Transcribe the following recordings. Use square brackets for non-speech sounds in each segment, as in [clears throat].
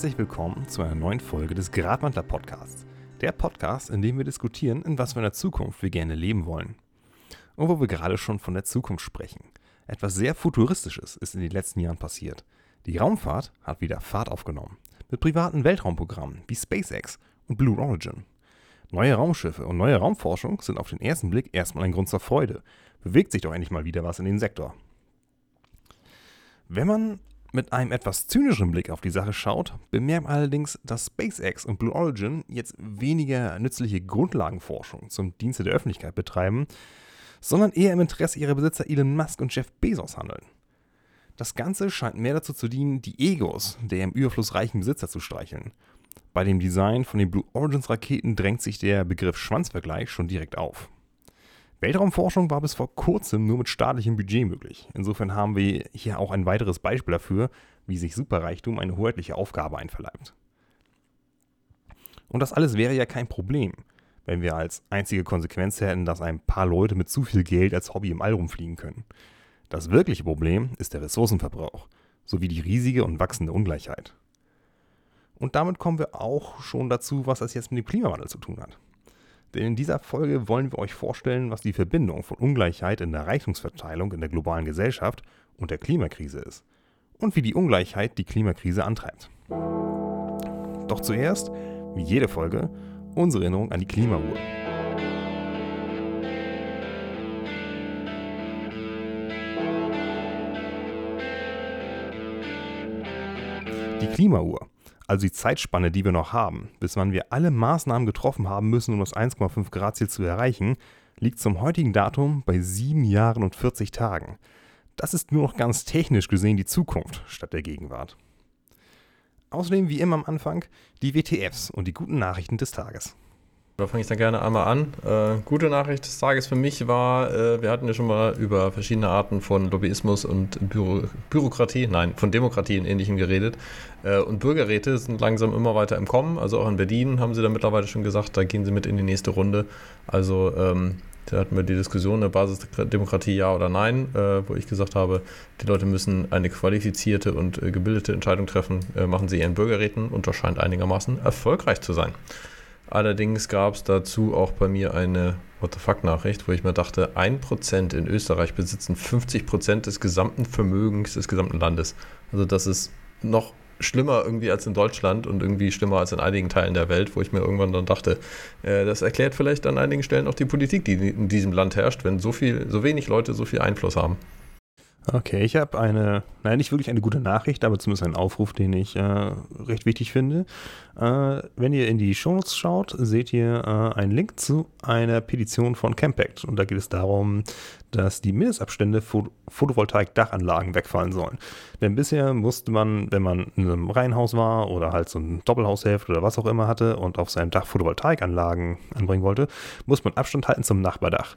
Herzlich willkommen zu einer neuen Folge des Gradwandler Podcasts. Der Podcast, in dem wir diskutieren, in was für einer Zukunft wir gerne leben wollen. Und wo wir gerade schon von der Zukunft sprechen. Etwas sehr Futuristisches ist in den letzten Jahren passiert. Die Raumfahrt hat wieder Fahrt aufgenommen. Mit privaten Weltraumprogrammen wie SpaceX und Blue Origin. Neue Raumschiffe und neue Raumforschung sind auf den ersten Blick erstmal ein Grund zur Freude. Bewegt sich doch endlich mal wieder was in den Sektor. Wenn man mit einem etwas zynischen Blick auf die Sache schaut, bemerkt allerdings, dass SpaceX und Blue Origin jetzt weniger nützliche Grundlagenforschung zum Dienste der Öffentlichkeit betreiben, sondern eher im Interesse ihrer Besitzer Elon Musk und Jeff Bezos handeln. Das Ganze scheint mehr dazu zu dienen, die Egos der im Überfluss reichen Besitzer zu streicheln. Bei dem Design von den Blue Origins Raketen drängt sich der Begriff Schwanzvergleich schon direkt auf. Weltraumforschung war bis vor kurzem nur mit staatlichem Budget möglich. Insofern haben wir hier auch ein weiteres Beispiel dafür, wie sich Superreichtum eine hoheitliche Aufgabe einverleibt. Und das alles wäre ja kein Problem, wenn wir als einzige Konsequenz hätten, dass ein paar Leute mit zu viel Geld als Hobby im All rumfliegen können. Das wirkliche Problem ist der Ressourcenverbrauch sowie die riesige und wachsende Ungleichheit. Und damit kommen wir auch schon dazu, was das jetzt mit dem Klimawandel zu tun hat. Denn in dieser Folge wollen wir euch vorstellen, was die Verbindung von Ungleichheit in der Reichtumsverteilung in der globalen Gesellschaft und der Klimakrise ist und wie die Ungleichheit die Klimakrise antreibt. Doch zuerst, wie jede Folge, unsere Erinnerung an die Klimauhr. Die Klimauhr also die Zeitspanne, die wir noch haben, bis wann wir alle Maßnahmen getroffen haben müssen, um das 1,5 Grad Ziel zu erreichen, liegt zum heutigen Datum bei 7 Jahren und 40 Tagen. Das ist nur noch ganz technisch gesehen die Zukunft statt der Gegenwart. Außerdem wie immer am Anfang die WTFs und die guten Nachrichten des Tages. Da fange ich dann gerne einmal an. Äh, gute Nachricht des Tages für mich war, äh, wir hatten ja schon mal über verschiedene Arten von Lobbyismus und Büro Bürokratie, nein, von Demokratie und Ähnlichem geredet. Äh, und Bürgerräte sind langsam immer weiter im Kommen. Also auch in Berlin haben sie da mittlerweile schon gesagt, da gehen sie mit in die nächste Runde. Also ähm, da hatten wir die Diskussion, eine Basisdemokratie ja oder nein, äh, wo ich gesagt habe, die Leute müssen eine qualifizierte und äh, gebildete Entscheidung treffen, äh, machen sie ihren Bürgerräten und das scheint einigermaßen erfolgreich zu sein. Allerdings gab es dazu auch bei mir eine What the fuck Nachricht, wo ich mir dachte, 1% in Österreich besitzen 50% des gesamten Vermögens des gesamten Landes. Also das ist noch schlimmer irgendwie als in Deutschland und irgendwie schlimmer als in einigen Teilen der Welt, wo ich mir irgendwann dann dachte, äh, das erklärt vielleicht an einigen Stellen auch die Politik, die in diesem Land herrscht, wenn so viel, so wenig Leute so viel Einfluss haben. Okay, ich habe eine, nein, nicht wirklich eine gute Nachricht, aber zumindest einen Aufruf, den ich äh, recht wichtig finde. Äh, wenn ihr in die Shownotes schaut, seht ihr äh, einen Link zu einer Petition von Campact. Und da geht es darum, dass die Mindestabstände für Photovoltaik-Dachanlagen wegfallen sollen. Denn bisher musste man, wenn man in einem Reihenhaus war oder halt so ein Doppelhaushälfte oder was auch immer hatte und auf seinem Dach Photovoltaikanlagen anbringen wollte, muss man Abstand halten zum Nachbardach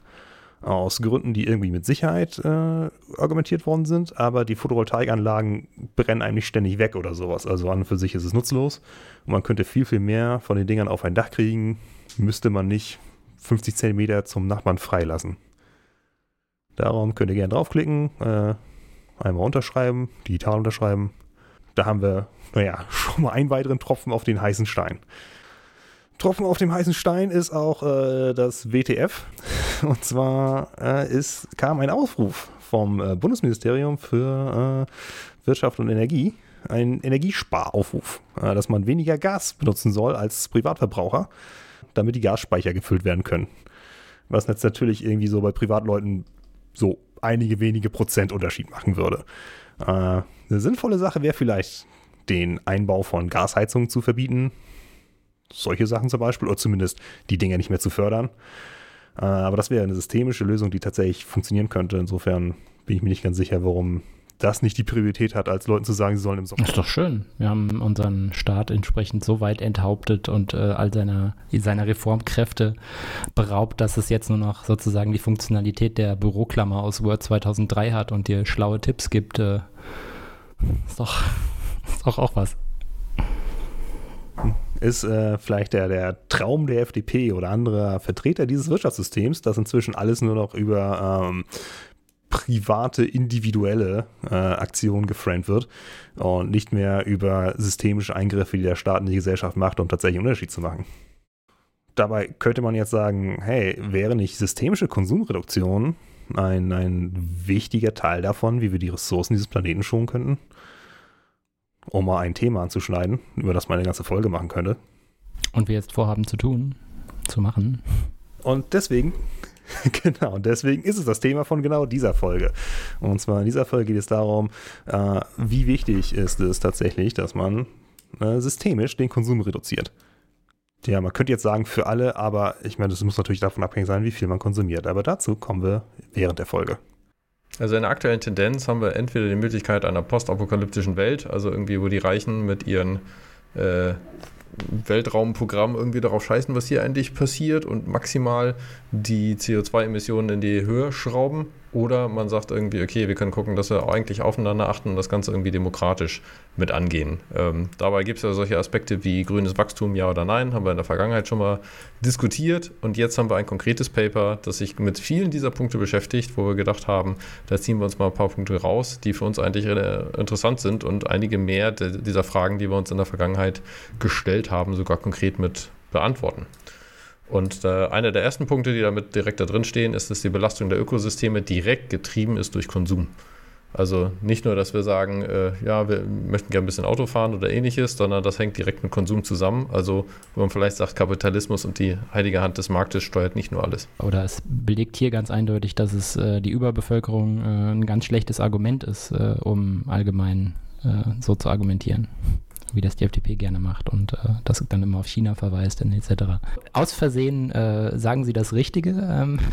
aus Gründen, die irgendwie mit Sicherheit äh, argumentiert worden sind, aber die Photovoltaikanlagen brennen eigentlich ständig weg oder sowas. Also an und für sich ist es nutzlos und man könnte viel, viel mehr von den Dingern auf ein Dach kriegen, müsste man nicht 50 Zentimeter zum Nachbarn freilassen. Darum könnt ihr gerne draufklicken, äh, einmal unterschreiben, digital unterschreiben. Da haben wir, naja, [laughs] schon mal einen weiteren Tropfen auf den heißen Stein. Tropfen auf dem heißen Stein ist auch äh, das WTF. [laughs] Und zwar äh, ist, kam ein Aufruf vom äh, Bundesministerium für äh, Wirtschaft und Energie, ein Energiesparaufruf, äh, dass man weniger Gas benutzen soll als Privatverbraucher, damit die Gasspeicher gefüllt werden können. Was jetzt natürlich irgendwie so bei Privatleuten so einige wenige Prozent Unterschied machen würde. Äh, eine sinnvolle Sache wäre vielleicht, den Einbau von Gasheizungen zu verbieten, solche Sachen zum Beispiel, oder zumindest die Dinge nicht mehr zu fördern. Äh, aber das wäre eine systemische Lösung, die tatsächlich funktionieren könnte. Insofern bin ich mir nicht ganz sicher, warum das nicht die Priorität hat, als Leuten zu sagen, sie sollen im Sommer. Ist doch schön. Wir haben unseren Staat entsprechend so weit enthauptet und äh, all seiner, seiner Reformkräfte beraubt, dass es jetzt nur noch sozusagen die Funktionalität der Büroklammer aus Word 2003 hat und dir schlaue Tipps gibt. Äh, ist, doch, [laughs] ist doch auch was ist äh, vielleicht der, der Traum der FDP oder anderer Vertreter dieses Wirtschaftssystems, dass inzwischen alles nur noch über ähm, private, individuelle äh, Aktion geframed wird und nicht mehr über systemische Eingriffe, die der Staat in die Gesellschaft macht, um tatsächlich einen Unterschied zu machen. Dabei könnte man jetzt sagen, hey, wäre nicht systemische Konsumreduktion ein, ein wichtiger Teil davon, wie wir die Ressourcen dieses Planeten schonen könnten? Um mal ein Thema anzuschneiden, über das man eine ganze Folge machen könnte. Und wir jetzt vorhaben zu tun, zu machen. Und deswegen [laughs] genau, deswegen ist es das Thema von genau dieser Folge. Und zwar in dieser Folge geht es darum, äh, wie wichtig ist es tatsächlich, dass man äh, systemisch den Konsum reduziert. Ja, man könnte jetzt sagen für alle, aber ich meine, das muss natürlich davon abhängig sein, wie viel man konsumiert. Aber dazu kommen wir während der Folge. Also in der aktuellen Tendenz haben wir entweder die Möglichkeit einer postapokalyptischen Welt, also irgendwie, wo die Reichen mit ihren äh, Weltraumprogramm irgendwie darauf scheißen, was hier eigentlich passiert und maximal die CO2-Emissionen in die Höhe schrauben oder man sagt irgendwie, okay, wir können gucken, dass wir eigentlich aufeinander achten und das Ganze irgendwie demokratisch mit angehen. Ähm, dabei gibt es ja solche Aspekte wie grünes Wachstum, ja oder nein, haben wir in der Vergangenheit schon mal diskutiert. Und jetzt haben wir ein konkretes Paper, das sich mit vielen dieser Punkte beschäftigt, wo wir gedacht haben, da ziehen wir uns mal ein paar Punkte raus, die für uns eigentlich interessant sind und einige mehr dieser Fragen, die wir uns in der Vergangenheit gestellt haben, sogar konkret mit beantworten. Und äh, einer der ersten Punkte, die damit direkt da drin stehen, ist, dass die Belastung der Ökosysteme direkt getrieben ist durch Konsum. Also nicht nur, dass wir sagen, äh, ja, wir möchten gerne ein bisschen Auto fahren oder ähnliches, sondern das hängt direkt mit Konsum zusammen. Also, wo man vielleicht sagt, Kapitalismus und die heilige Hand des Marktes steuert nicht nur alles. Oder es belegt hier ganz eindeutig, dass es äh, die Überbevölkerung äh, ein ganz schlechtes Argument ist, äh, um allgemein äh, so zu argumentieren wie das die FDP gerne macht und äh, das dann immer auf China verweist und etc. Aus Versehen äh, sagen Sie das Richtige. Ähm. [laughs]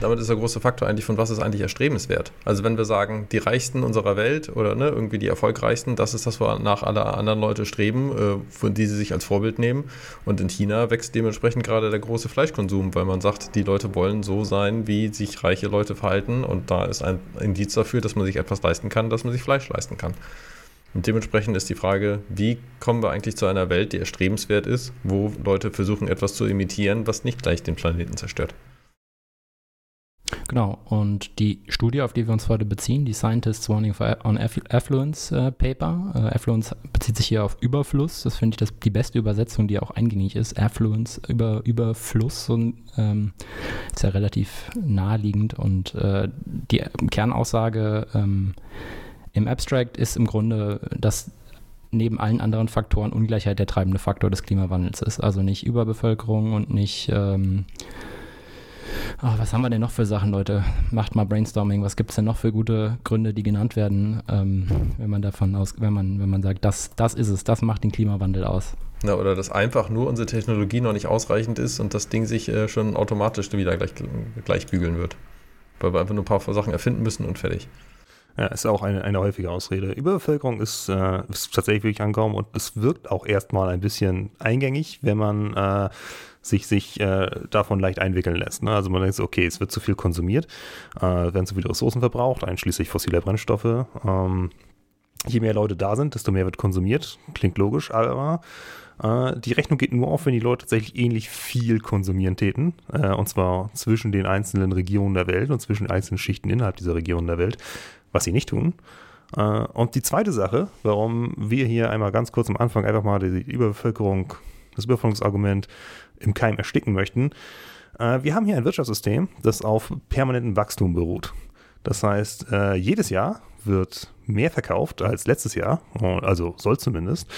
Damit ist der große Faktor eigentlich, von was ist eigentlich erstrebenswert. Also wenn wir sagen, die Reichsten unserer Welt oder ne, irgendwie die Erfolgreichsten, das ist das, wonach alle anderen Leute streben, äh, von die sie sich als Vorbild nehmen. Und in China wächst dementsprechend gerade der große Fleischkonsum, weil man sagt, die Leute wollen so sein, wie sich reiche Leute verhalten. Und da ist ein Indiz dafür, dass man sich etwas leisten kann, dass man sich Fleisch leisten kann. Und dementsprechend ist die Frage, wie kommen wir eigentlich zu einer Welt, die erstrebenswert ist, wo Leute versuchen, etwas zu imitieren, was nicht gleich den Planeten zerstört. Genau, und die Studie, auf die wir uns heute beziehen, die Scientists Warning on Affluence äh, Paper, äh, Affluence bezieht sich hier auf Überfluss, das finde ich das, die beste Übersetzung, die auch eingängig ist, Affluence, über, Überfluss, und, ähm, ist ja relativ naheliegend. Und äh, die Kernaussage ähm, im Abstract ist im Grunde, dass neben allen anderen Faktoren Ungleichheit der treibende Faktor des Klimawandels ist. Also nicht Überbevölkerung und nicht, ähm, oh, was haben wir denn noch für Sachen, Leute? Macht mal Brainstorming. Was gibt es denn noch für gute Gründe, die genannt werden, ähm, wenn man davon aus, wenn man, wenn man sagt, das, das ist es, das macht den Klimawandel aus. Ja, oder dass einfach nur unsere Technologie noch nicht ausreichend ist und das Ding sich äh, schon automatisch wieder gleich, gleich bügeln wird. Weil wir einfach nur ein paar Sachen erfinden müssen und fertig. Ja, ist auch eine, eine häufige Ausrede. Überbevölkerung ist, äh, ist tatsächlich wirklich angekommen und es wirkt auch erstmal ein bisschen eingängig, wenn man äh, sich, sich äh, davon leicht einwickeln lässt. Ne? Also man denkt, okay, es wird zu viel konsumiert, äh, werden zu viele Ressourcen verbraucht, einschließlich fossiler Brennstoffe. Ähm, je mehr Leute da sind, desto mehr wird konsumiert. Klingt logisch, aber äh, die Rechnung geht nur auf, wenn die Leute tatsächlich ähnlich viel konsumieren täten. Äh, und zwar zwischen den einzelnen Regionen der Welt und zwischen einzelnen Schichten innerhalb dieser Regionen der Welt was sie nicht tun. Äh, und die zweite Sache, warum wir hier einmal ganz kurz am Anfang einfach mal die Überbevölkerung, das Überbevölkerungsargument im Keim ersticken möchten. Äh, wir haben hier ein Wirtschaftssystem, das auf permanentem Wachstum beruht. Das heißt, äh, jedes Jahr wird mehr verkauft als letztes Jahr, also soll zumindest.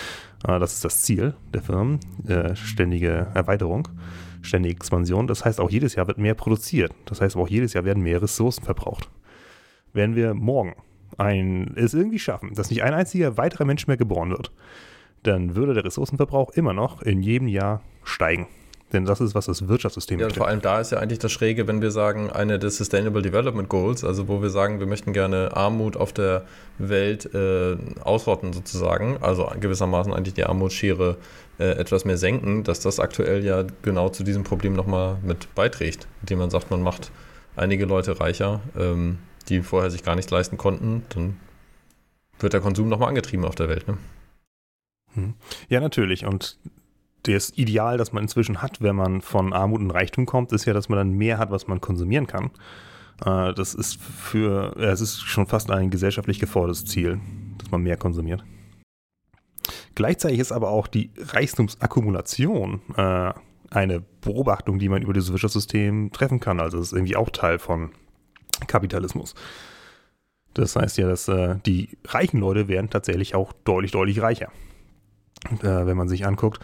Das ist das Ziel der Firmen, ständige Erweiterung, ständige Expansion. Das heißt, auch jedes Jahr wird mehr produziert. Das heißt, auch jedes Jahr werden mehr Ressourcen verbraucht werden wir morgen ein, es irgendwie schaffen, dass nicht ein einziger weiterer Mensch mehr geboren wird, dann würde der Ressourcenverbrauch immer noch in jedem Jahr steigen. Denn das ist, was das Wirtschaftssystem Ja, und vor allem da ist ja eigentlich das Schräge, wenn wir sagen, eine der Sustainable Development Goals, also wo wir sagen, wir möchten gerne Armut auf der Welt äh, ausrotten sozusagen, also gewissermaßen eigentlich die Armutsschere äh, etwas mehr senken, dass das aktuell ja genau zu diesem Problem nochmal mit beiträgt, indem man sagt, man macht einige Leute reicher. Ähm, die vorher sich gar nichts leisten konnten, dann wird der Konsum nochmal angetrieben auf der Welt. Ne? Hm. Ja, natürlich. Und das Ideal, das man inzwischen hat, wenn man von Armut und Reichtum kommt, ist ja, dass man dann mehr hat, was man konsumieren kann. Äh, das ist für, ja, es ist schon fast ein gesellschaftlich gefordertes Ziel, dass man mehr konsumiert. Gleichzeitig ist aber auch die Reichtumsakkumulation äh, eine Beobachtung, die man über dieses Wirtschaftssystem treffen kann. Also es ist irgendwie auch Teil von Kapitalismus. Das heißt ja, dass äh, die reichen Leute werden tatsächlich auch deutlich, deutlich reicher. Äh, wenn man sich anguckt,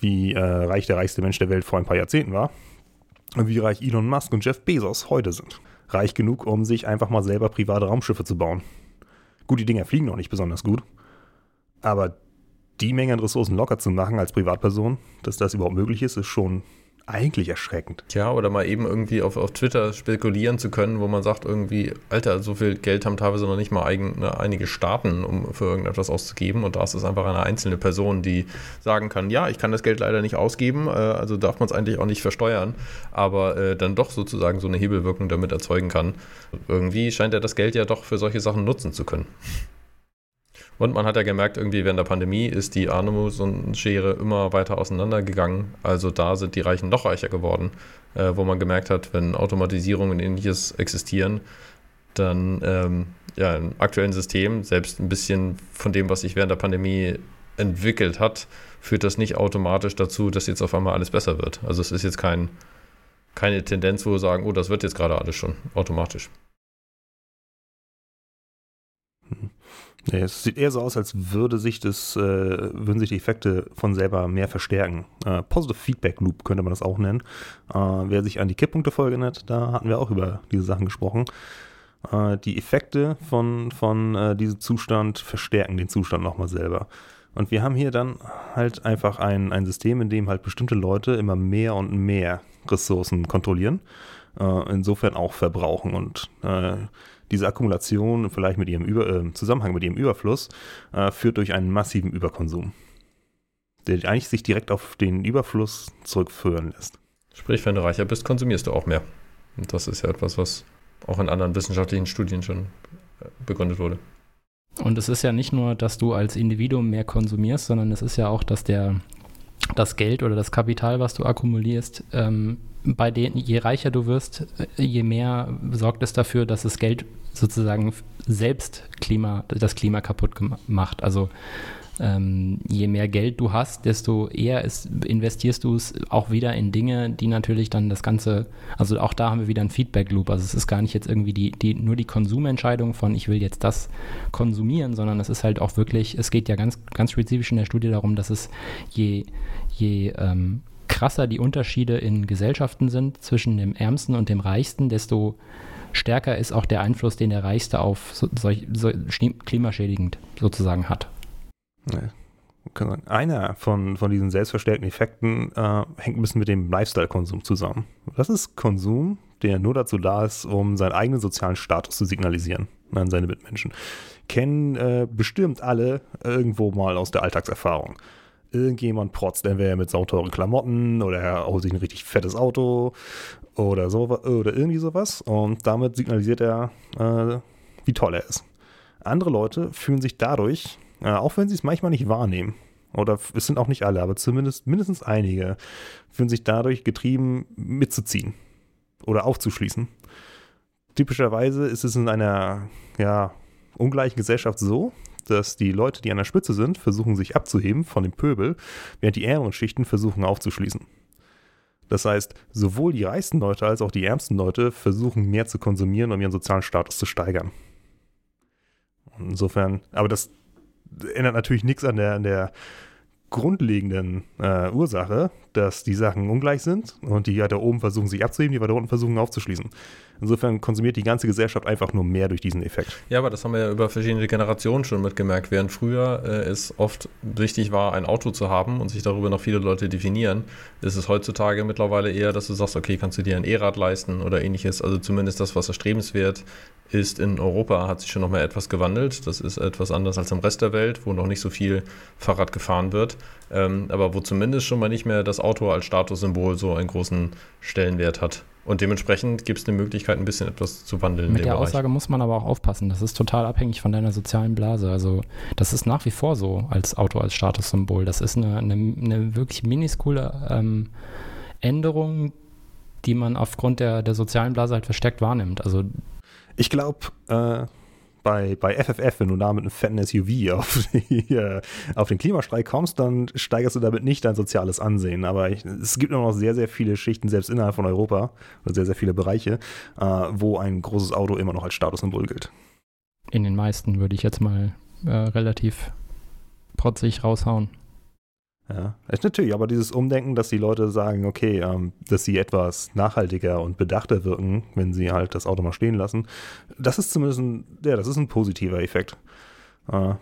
wie äh, reich der reichste Mensch der Welt vor ein paar Jahrzehnten war und wie reich Elon Musk und Jeff Bezos heute sind. Reich genug, um sich einfach mal selber private Raumschiffe zu bauen. Gut, die Dinger fliegen noch nicht besonders gut, aber die Menge an Ressourcen locker zu machen als Privatperson, dass das überhaupt möglich ist, ist schon eigentlich erschreckend. Tja, oder mal eben irgendwie auf, auf Twitter spekulieren zu können, wo man sagt, irgendwie, Alter, so viel Geld haben teilweise noch nicht mal eigen, ne, einige Staaten, um für irgendetwas auszugeben. Und da ist es einfach eine einzelne Person, die sagen kann, ja, ich kann das Geld leider nicht ausgeben, äh, also darf man es eigentlich auch nicht versteuern, aber äh, dann doch sozusagen so eine Hebelwirkung damit erzeugen kann. Irgendwie scheint er das Geld ja doch für solche Sachen nutzen zu können. Und man hat ja gemerkt, irgendwie während der Pandemie ist die Armutsschere immer weiter auseinandergegangen. Also da sind die Reichen noch reicher geworden, äh, wo man gemerkt hat, wenn Automatisierung und ähnliches existieren, dann ähm, ja, im aktuellen System, selbst ein bisschen von dem, was sich während der Pandemie entwickelt hat, führt das nicht automatisch dazu, dass jetzt auf einmal alles besser wird. Also es ist jetzt kein, keine Tendenz, wo wir sagen, oh, das wird jetzt gerade alles schon automatisch. Nee, es sieht eher so aus, als würde sich das, äh, würden sich die Effekte von selber mehr verstärken. Äh, Positive Feedback Loop könnte man das auch nennen. Äh, wer sich an die Kipppunkte-Folge nennt, da hatten wir auch über diese Sachen gesprochen. Äh, die Effekte von, von äh, diesem Zustand verstärken den Zustand nochmal selber. Und wir haben hier dann halt einfach ein, ein System, in dem halt bestimmte Leute immer mehr und mehr Ressourcen kontrollieren, äh, insofern auch verbrauchen und diese Akkumulation vielleicht mit ihrem Über, äh, Zusammenhang mit ihrem Überfluss äh, führt durch einen massiven Überkonsum, der eigentlich sich direkt auf den Überfluss zurückführen lässt. Sprich, wenn du reicher bist, konsumierst du auch mehr. Und das ist ja etwas, was auch in anderen wissenschaftlichen Studien schon äh, begründet wurde. Und es ist ja nicht nur, dass du als Individuum mehr konsumierst, sondern es ist ja auch, dass der das Geld oder das Kapital, was du akkumulierst, ähm, bei denen, je reicher du wirst, äh, je mehr sorgt es dafür, dass das Geld sozusagen selbst Klima, das Klima kaputt macht. Also ähm, je mehr Geld du hast, desto eher ist, investierst du es auch wieder in Dinge, die natürlich dann das Ganze, also auch da haben wir wieder einen Feedback-Loop. Also es ist gar nicht jetzt irgendwie die, die, nur die Konsumentscheidung von ich will jetzt das konsumieren, sondern es ist halt auch wirklich, es geht ja ganz, ganz spezifisch in der Studie darum, dass es je, je ähm, krasser die Unterschiede in Gesellschaften sind zwischen dem Ärmsten und dem Reichsten, desto stärker ist auch der Einfluss, den der Reichste auf so, so, klimaschädigend sozusagen hat. Einer von, von diesen selbstverstärkten Effekten äh, hängt ein bisschen mit dem Lifestyle-Konsum zusammen. Das ist Konsum, der nur dazu da ist, um seinen eigenen sozialen Status zu signalisieren an seine Mitmenschen. Kennen äh, bestimmt alle irgendwo mal aus der Alltagserfahrung. Irgendjemand protzt entweder mit sauteuren Klamotten oder er haut sich ein richtig fettes Auto oder so oder irgendwie sowas und damit signalisiert er, äh, wie toll er ist. Andere Leute fühlen sich dadurch äh, auch wenn sie es manchmal nicht wahrnehmen. Oder es sind auch nicht alle, aber zumindest mindestens einige fühlen sich dadurch getrieben, mitzuziehen oder aufzuschließen. Typischerweise ist es in einer ja, ungleichen Gesellschaft so, dass die Leute, die an der Spitze sind, versuchen sich abzuheben von dem Pöbel, während die ärmeren Schichten versuchen aufzuschließen. Das heißt, sowohl die reichsten Leute als auch die ärmsten Leute versuchen mehr zu konsumieren, um ihren sozialen Status zu steigern. Insofern, aber das ändert natürlich nichts an der, an der grundlegenden äh, Ursache, dass die Sachen ungleich sind und die da oben versuchen sich abzuheben, die da unten versuchen aufzuschließen. Insofern konsumiert die ganze Gesellschaft einfach nur mehr durch diesen Effekt. Ja, aber das haben wir ja über verschiedene Generationen schon mitgemerkt. Während früher äh, es oft wichtig war, ein Auto zu haben und sich darüber noch viele Leute definieren, ist es heutzutage mittlerweile eher, dass du sagst, okay, kannst du dir ein E-Rad leisten oder ähnliches. Also zumindest das, was erstrebenswert ist in Europa, hat sich schon nochmal etwas gewandelt. Das ist etwas anders als im Rest der Welt, wo noch nicht so viel Fahrrad gefahren wird. Ähm, aber wo zumindest schon mal nicht mehr das Auto als Statussymbol so einen großen Stellenwert hat. Und dementsprechend gibt es eine Möglichkeit, ein bisschen etwas zu wandeln. Mit der Bereich. Aussage muss man aber auch aufpassen. Das ist total abhängig von deiner sozialen Blase. Also das ist nach wie vor so als Auto, als Statussymbol. Das ist eine, eine, eine wirklich miniskule ähm, Änderung, die man aufgrund der, der sozialen Blase halt verstärkt wahrnimmt. Also ich glaube, äh, bei, bei FFF, wenn du da mit einem fetten SUV auf, die, äh, auf den Klimastreik kommst, dann steigerst du damit nicht dein soziales Ansehen. Aber ich, es gibt noch sehr, sehr viele Schichten, selbst innerhalb von Europa, oder sehr, sehr viele Bereiche, äh, wo ein großes Auto immer noch als Statussymbol gilt. In den meisten würde ich jetzt mal äh, relativ protzig raushauen. Ja, ist natürlich, aber dieses Umdenken, dass die Leute sagen, okay, ähm, dass sie etwas nachhaltiger und bedachter wirken, wenn sie halt das Auto mal stehen lassen, das ist zumindest ein, ja, das ist ein positiver Effekt. Äh,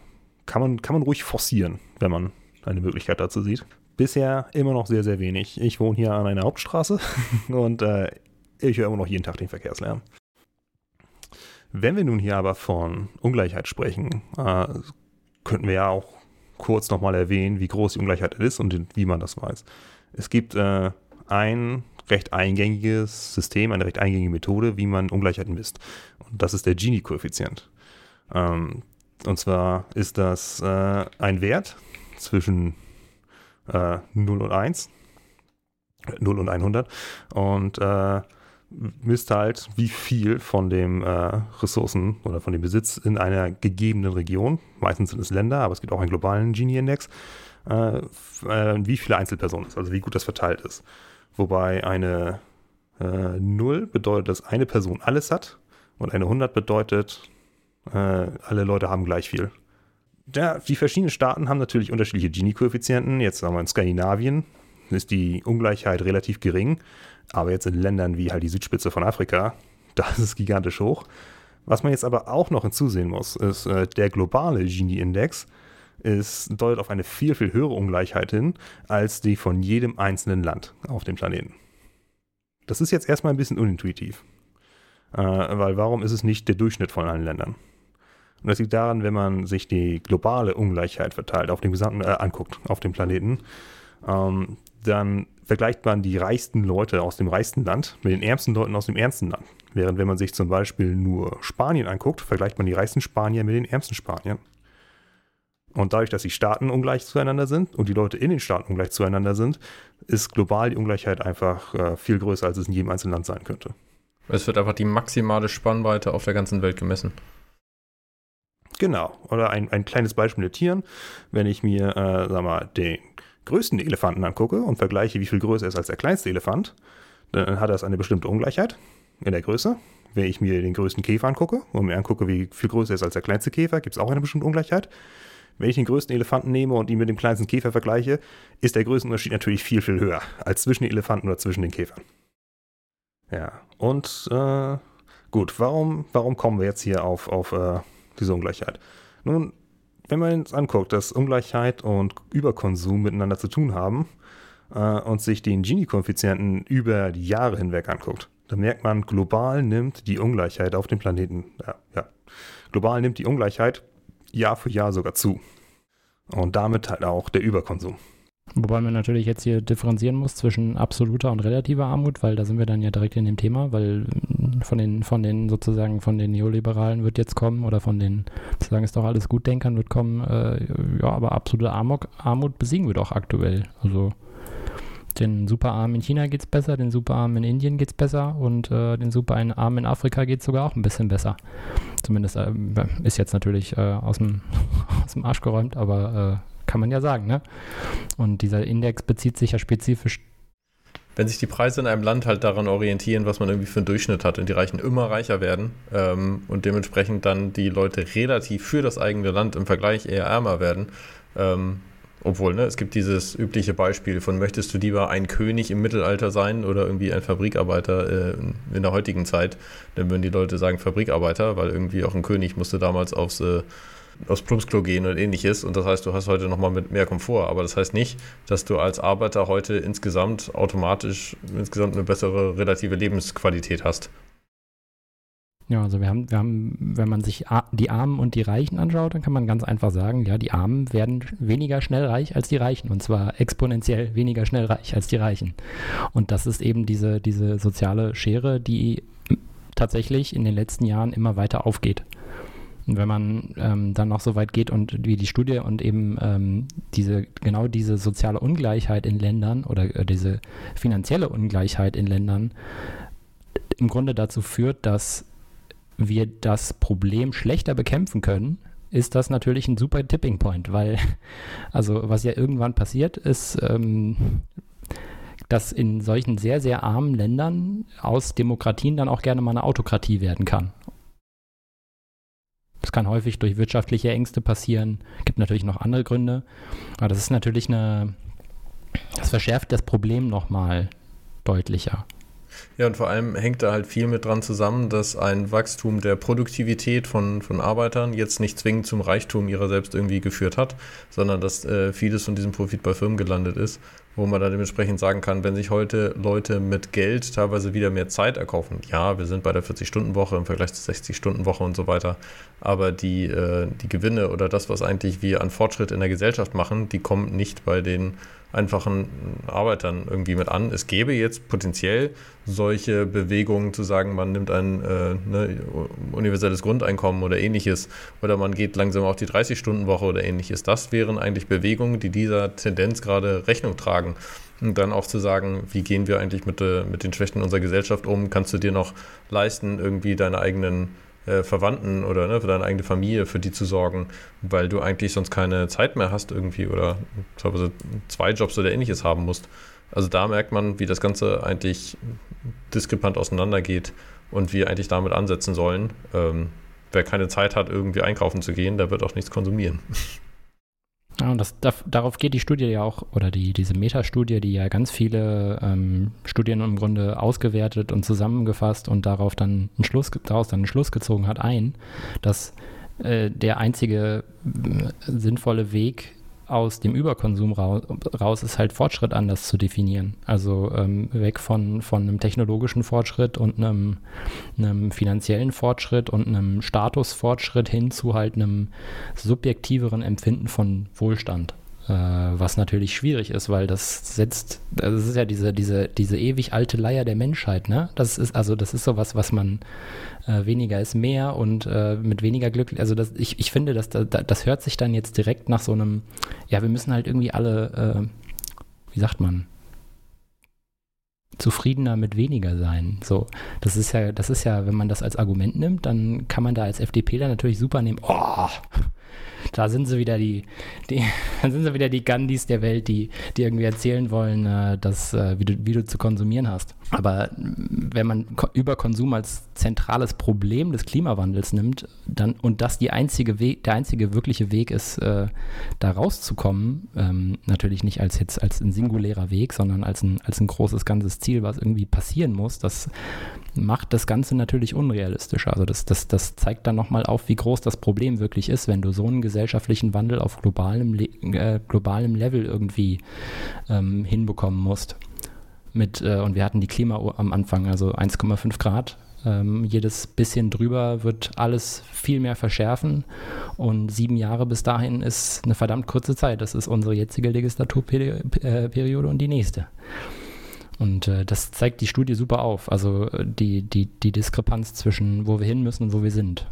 kann, man, kann man ruhig forcieren, wenn man eine Möglichkeit dazu sieht. Bisher immer noch sehr, sehr wenig. Ich wohne hier an einer Hauptstraße [laughs] und äh, ich höre immer noch jeden Tag den Verkehrslärm. Wenn wir nun hier aber von Ungleichheit sprechen, äh, könnten wir ja auch kurz nochmal erwähnen, wie groß die Ungleichheit ist und wie man das weiß. Es gibt äh, ein recht eingängiges System, eine recht eingängige Methode, wie man Ungleichheiten misst. Und das ist der Gini-Koeffizient. Ähm, und zwar ist das äh, ein Wert zwischen äh, 0 und 1, 0 und 100 und äh, misst halt, wie viel von dem äh, Ressourcen oder von dem Besitz in einer gegebenen Region, meistens sind es Länder, aber es gibt auch einen globalen Gini-Index, äh, äh, wie viele Einzelpersonen es, also wie gut das verteilt ist. Wobei eine äh, 0 bedeutet, dass eine Person alles hat und eine 100 bedeutet, äh, alle Leute haben gleich viel. Ja, die verschiedenen Staaten haben natürlich unterschiedliche Gini-Koeffizienten. Jetzt sagen wir in Skandinavien ist die Ungleichheit relativ gering. Aber jetzt in Ländern wie halt die Südspitze von Afrika, [laughs] da ist es gigantisch hoch. Was man jetzt aber auch noch hinzusehen muss, ist, äh, der globale Gini-Index deutet auf eine viel, viel höhere Ungleichheit hin, als die von jedem einzelnen Land auf dem Planeten. Das ist jetzt erstmal ein bisschen unintuitiv. Äh, weil warum ist es nicht der Durchschnitt von allen Ländern? Und das liegt daran, wenn man sich die globale Ungleichheit verteilt, auf dem gesamten, äh, anguckt, auf dem Planeten, ähm, dann vergleicht man die reichsten Leute aus dem reichsten Land mit den ärmsten Leuten aus dem ärmsten Land. Während wenn man sich zum Beispiel nur Spanien anguckt, vergleicht man die reichsten Spanier mit den ärmsten Spaniern. Und dadurch, dass die Staaten ungleich zueinander sind und die Leute in den Staaten ungleich zueinander sind, ist global die Ungleichheit einfach äh, viel größer, als es in jedem einzelnen Land sein könnte. Es wird einfach die maximale Spannweite auf der ganzen Welt gemessen. Genau. Oder ein, ein kleines Beispiel mit Tieren. Wenn ich mir, äh, sag mal, den größten Elefanten angucke und vergleiche, wie viel größer er ist als der kleinste Elefant, dann hat das eine bestimmte Ungleichheit in der Größe. Wenn ich mir den größten Käfer angucke und mir angucke, wie viel größer er ist als der kleinste Käfer, gibt es auch eine bestimmte Ungleichheit. Wenn ich den größten Elefanten nehme und ihn mit dem kleinsten Käfer vergleiche, ist der Größenunterschied natürlich viel, viel höher als zwischen den Elefanten oder zwischen den Käfern. Ja, und äh, gut, warum, warum kommen wir jetzt hier auf, auf äh, diese Ungleichheit? Nun, wenn man uns anguckt, dass Ungleichheit und Überkonsum miteinander zu tun haben äh, und sich den Gini-Koeffizienten über die Jahre hinweg anguckt, dann merkt man, global nimmt die Ungleichheit auf dem Planeten, ja, ja, global nimmt die Ungleichheit Jahr für Jahr sogar zu. Und damit halt auch der Überkonsum. Wobei man natürlich jetzt hier differenzieren muss zwischen absoluter und relativer Armut, weil da sind wir dann ja direkt in dem Thema, weil von den, von den sozusagen von den Neoliberalen wird jetzt kommen oder von den, sozusagen ist doch alles Gutdenkern wird kommen, äh, ja, aber absolute Armut, Armut besiegen wir doch aktuell. Also den Superarmen in China geht es besser, den Superarmen in Indien geht es besser und äh, den Superarmen in Afrika geht es sogar auch ein bisschen besser. Zumindest äh, ist jetzt natürlich äh, aus, dem, [laughs] aus dem Arsch geräumt, aber äh, kann man ja sagen, ne? Und dieser Index bezieht sich ja spezifisch wenn sich die Preise in einem Land halt daran orientieren, was man irgendwie für einen Durchschnitt hat und die Reichen immer reicher werden ähm, und dementsprechend dann die Leute relativ für das eigene Land im Vergleich eher ärmer werden, ähm, obwohl, ne, es gibt dieses übliche Beispiel von, möchtest du lieber ein König im Mittelalter sein oder irgendwie ein Fabrikarbeiter äh, in der heutigen Zeit, dann würden die Leute sagen Fabrikarbeiter, weil irgendwie auch ein König musste damals aufs äh, aufs Plumpsklo gehen und ähnliches. Und das heißt, du hast heute nochmal mit mehr Komfort. Aber das heißt nicht, dass du als Arbeiter heute insgesamt automatisch insgesamt eine bessere relative Lebensqualität hast. Ja, also wir haben, wir haben, wenn man sich die Armen und die Reichen anschaut, dann kann man ganz einfach sagen, ja, die Armen werden weniger schnell reich als die Reichen und zwar exponentiell weniger schnell reich als die Reichen. Und das ist eben diese, diese soziale Schere, die tatsächlich in den letzten Jahren immer weiter aufgeht. Und wenn man ähm, dann noch so weit geht und wie die Studie und eben ähm, diese, genau diese soziale Ungleichheit in Ländern oder äh, diese finanzielle Ungleichheit in Ländern im Grunde dazu führt, dass wir das Problem schlechter bekämpfen können, ist das natürlich ein super Tipping Point, weil, [laughs] also was ja irgendwann passiert, ist, ähm, dass in solchen sehr, sehr armen Ländern aus Demokratien dann auch gerne mal eine Autokratie werden kann. Das kann häufig durch wirtschaftliche Ängste passieren. Gibt natürlich noch andere Gründe. Aber das ist natürlich eine, das verschärft das Problem nochmal deutlicher. Ja, und vor allem hängt da halt viel mit dran zusammen, dass ein Wachstum der Produktivität von, von Arbeitern jetzt nicht zwingend zum Reichtum ihrer selbst irgendwie geführt hat, sondern dass äh, vieles von diesem Profit bei Firmen gelandet ist, wo man dann dementsprechend sagen kann, wenn sich heute Leute mit Geld teilweise wieder mehr Zeit erkaufen, ja, wir sind bei der 40-Stunden-Woche im Vergleich zur 60-Stunden-Woche und so weiter, aber die, äh, die Gewinne oder das, was eigentlich wir an Fortschritt in der Gesellschaft machen, die kommen nicht bei den einfachen Arbeitern irgendwie mit an. Es gäbe jetzt potenziell solche Bewegungen zu sagen, man nimmt ein äh, ne, universelles Grundeinkommen oder ähnliches oder man geht langsam auf die 30-Stunden-Woche oder ähnliches. Das wären eigentlich Bewegungen, die dieser Tendenz gerade Rechnung tragen. Und dann auch zu sagen, wie gehen wir eigentlich mit, äh, mit den Schwächen unserer Gesellschaft um? Kannst du dir noch leisten, irgendwie deine eigenen äh, Verwandten oder ne, für deine eigene Familie, für die zu sorgen, weil du eigentlich sonst keine Zeit mehr hast irgendwie oder teilweise zwei Jobs oder ähnliches haben musst. Also da merkt man, wie das Ganze eigentlich diskrepant auseinandergeht und wir eigentlich damit ansetzen sollen. Ähm, wer keine Zeit hat, irgendwie einkaufen zu gehen, der wird auch nichts konsumieren. [laughs] Und das, da, darauf geht die Studie ja auch, oder die, diese Metastudie, die ja ganz viele ähm, Studien im Grunde ausgewertet und zusammengefasst und darauf dann einen Schluss, daraus dann einen Schluss gezogen hat, ein, dass äh, der einzige äh, sinnvolle Weg aus dem Überkonsum raus, ist halt Fortschritt anders zu definieren. Also ähm, weg von, von einem technologischen Fortschritt und einem, einem finanziellen Fortschritt und einem Statusfortschritt hin zu halt einem subjektiveren Empfinden von Wohlstand. Äh, was natürlich schwierig ist, weil das setzt, das ist ja diese, diese, diese ewig alte Leier der Menschheit, ne? Das ist, also das ist sowas, was man äh, weniger ist mehr und äh, mit weniger Glück, also das, ich, ich finde, dass das, das hört sich dann jetzt direkt nach so einem, ja, wir müssen halt irgendwie alle, äh, wie sagt man, zufriedener mit weniger sein. So, das ist ja, das ist ja, wenn man das als Argument nimmt, dann kann man da als FDPler natürlich super nehmen. Oh, da sind sie wieder die, die [laughs] sind sie wieder die Gandhis der Welt, die, die irgendwie erzählen wollen, äh, dass, äh, wie, du, wie du zu konsumieren hast. Aber wenn man Überkonsum als zentrales Problem des Klimawandels nimmt, dann und das die einzige Weg, der einzige wirkliche Weg ist, äh, da rauszukommen, ähm, natürlich nicht als jetzt als ein singulärer Weg, sondern als ein, als ein großes ganzes Ziel, was irgendwie passieren muss, das macht das Ganze natürlich unrealistischer. Also das, das, das zeigt dann nochmal auf, wie groß das Problem wirklich ist, wenn du so einen gesellschaftlichen Wandel auf globalem, äh, globalem Level irgendwie ähm, hinbekommen musst. Mit, äh, und wir hatten die Klima am Anfang, also 1,5 Grad. Ähm, jedes bisschen drüber wird alles viel mehr verschärfen und sieben Jahre bis dahin ist eine verdammt kurze Zeit. Das ist unsere jetzige Legislaturperiode und die nächste. Und äh, das zeigt die Studie super auf, also äh, die, die, die Diskrepanz zwischen wo wir hin müssen und wo wir sind.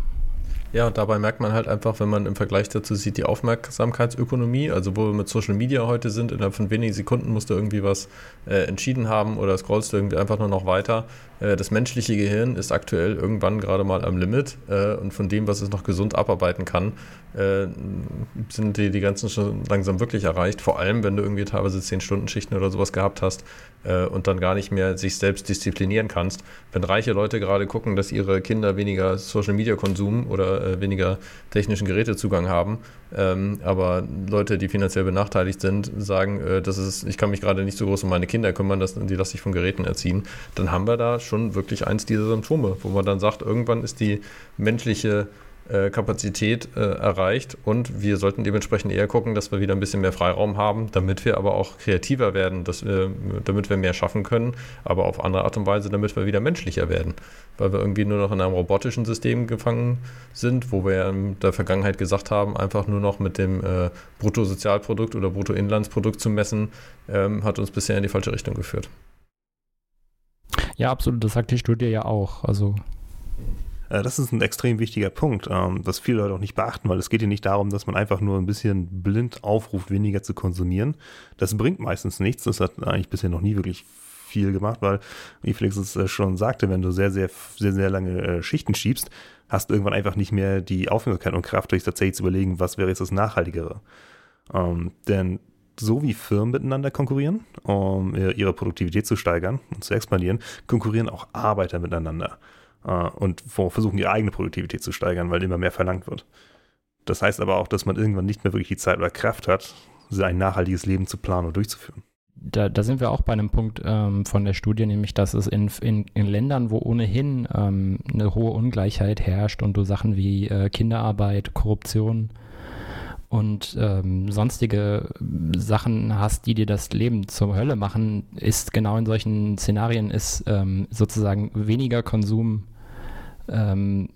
Ja, und dabei merkt man halt einfach, wenn man im Vergleich dazu sieht, die Aufmerksamkeitsökonomie, also wo wir mit Social Media heute sind, innerhalb von wenigen Sekunden musst du irgendwie was äh, entschieden haben oder scrollst du irgendwie einfach nur noch weiter. Äh, das menschliche Gehirn ist aktuell irgendwann gerade mal am Limit äh, und von dem, was es noch gesund abarbeiten kann, äh, sind die, die ganzen schon langsam wirklich erreicht. Vor allem, wenn du irgendwie teilweise 10-Stunden-Schichten oder sowas gehabt hast äh, und dann gar nicht mehr sich selbst disziplinieren kannst. Wenn reiche Leute gerade gucken, dass ihre Kinder weniger Social-Media-Konsum oder äh, weniger technischen Gerätezugang haben, ähm, aber Leute, die finanziell benachteiligt sind, sagen, äh, das ist, ich kann mich gerade nicht so groß um meine Kinder kümmern, dass, die lasse ich von Geräten erziehen, dann haben wir da schon wirklich eins dieser Symptome, wo man dann sagt, irgendwann ist die menschliche äh, Kapazität äh, erreicht und wir sollten dementsprechend eher gucken, dass wir wieder ein bisschen mehr Freiraum haben, damit wir aber auch kreativer werden, dass wir, damit wir mehr schaffen können, aber auf andere Art und Weise, damit wir wieder menschlicher werden, weil wir irgendwie nur noch in einem robotischen System gefangen sind, wo wir in der Vergangenheit gesagt haben, einfach nur noch mit dem äh, Bruttosozialprodukt oder Bruttoinlandsprodukt zu messen, ähm, hat uns bisher in die falsche Richtung geführt. Ja, absolut, das sagt die Studie ja auch. Also Äh, das ist ein extrem wichtiger Punkt, ähm, was viele Leute auch nicht beachten, weil es geht hier nicht darum, dass man einfach nur ein bisschen blind aufruft, weniger zu konsumieren. Das bringt meistens nichts. Das hat eigentlich bisher noch nie wirklich viel gemacht, weil, wie Felix es äh, schon sagte, wenn du sehr, sehr, sehr, sehr lange äh, Schichten schiebst, hast du irgendwann einfach nicht mehr die Aufmerksamkeit und Kraft, dich tatsächlich zu überlegen, was wäre jetzt das Nachhaltigere. Ähm, denn so wie Firmen miteinander konkurrieren, um ihre Produktivität zu steigern und zu expandieren, konkurrieren auch Arbeiter miteinander äh, und versuchen ihre eigene Produktivität zu steigern, weil immer mehr verlangt wird. Das heißt aber auch, dass man irgendwann nicht mehr wirklich die Zeit oder Kraft hat, ein nachhaltiges Leben zu planen und durchzuführen. Da, da sind wir auch bei einem Punkt ähm, von der Studie, nämlich dass es in, in, in Ländern, wo ohnehin ähm, eine hohe Ungleichheit herrscht und du Sachen wie äh, Kinderarbeit, Korruption, und ähm, sonstige Sachen hast, die dir das Leben zur Hölle machen, ist genau in solchen Szenarien ist ähm, sozusagen weniger Konsum ähm,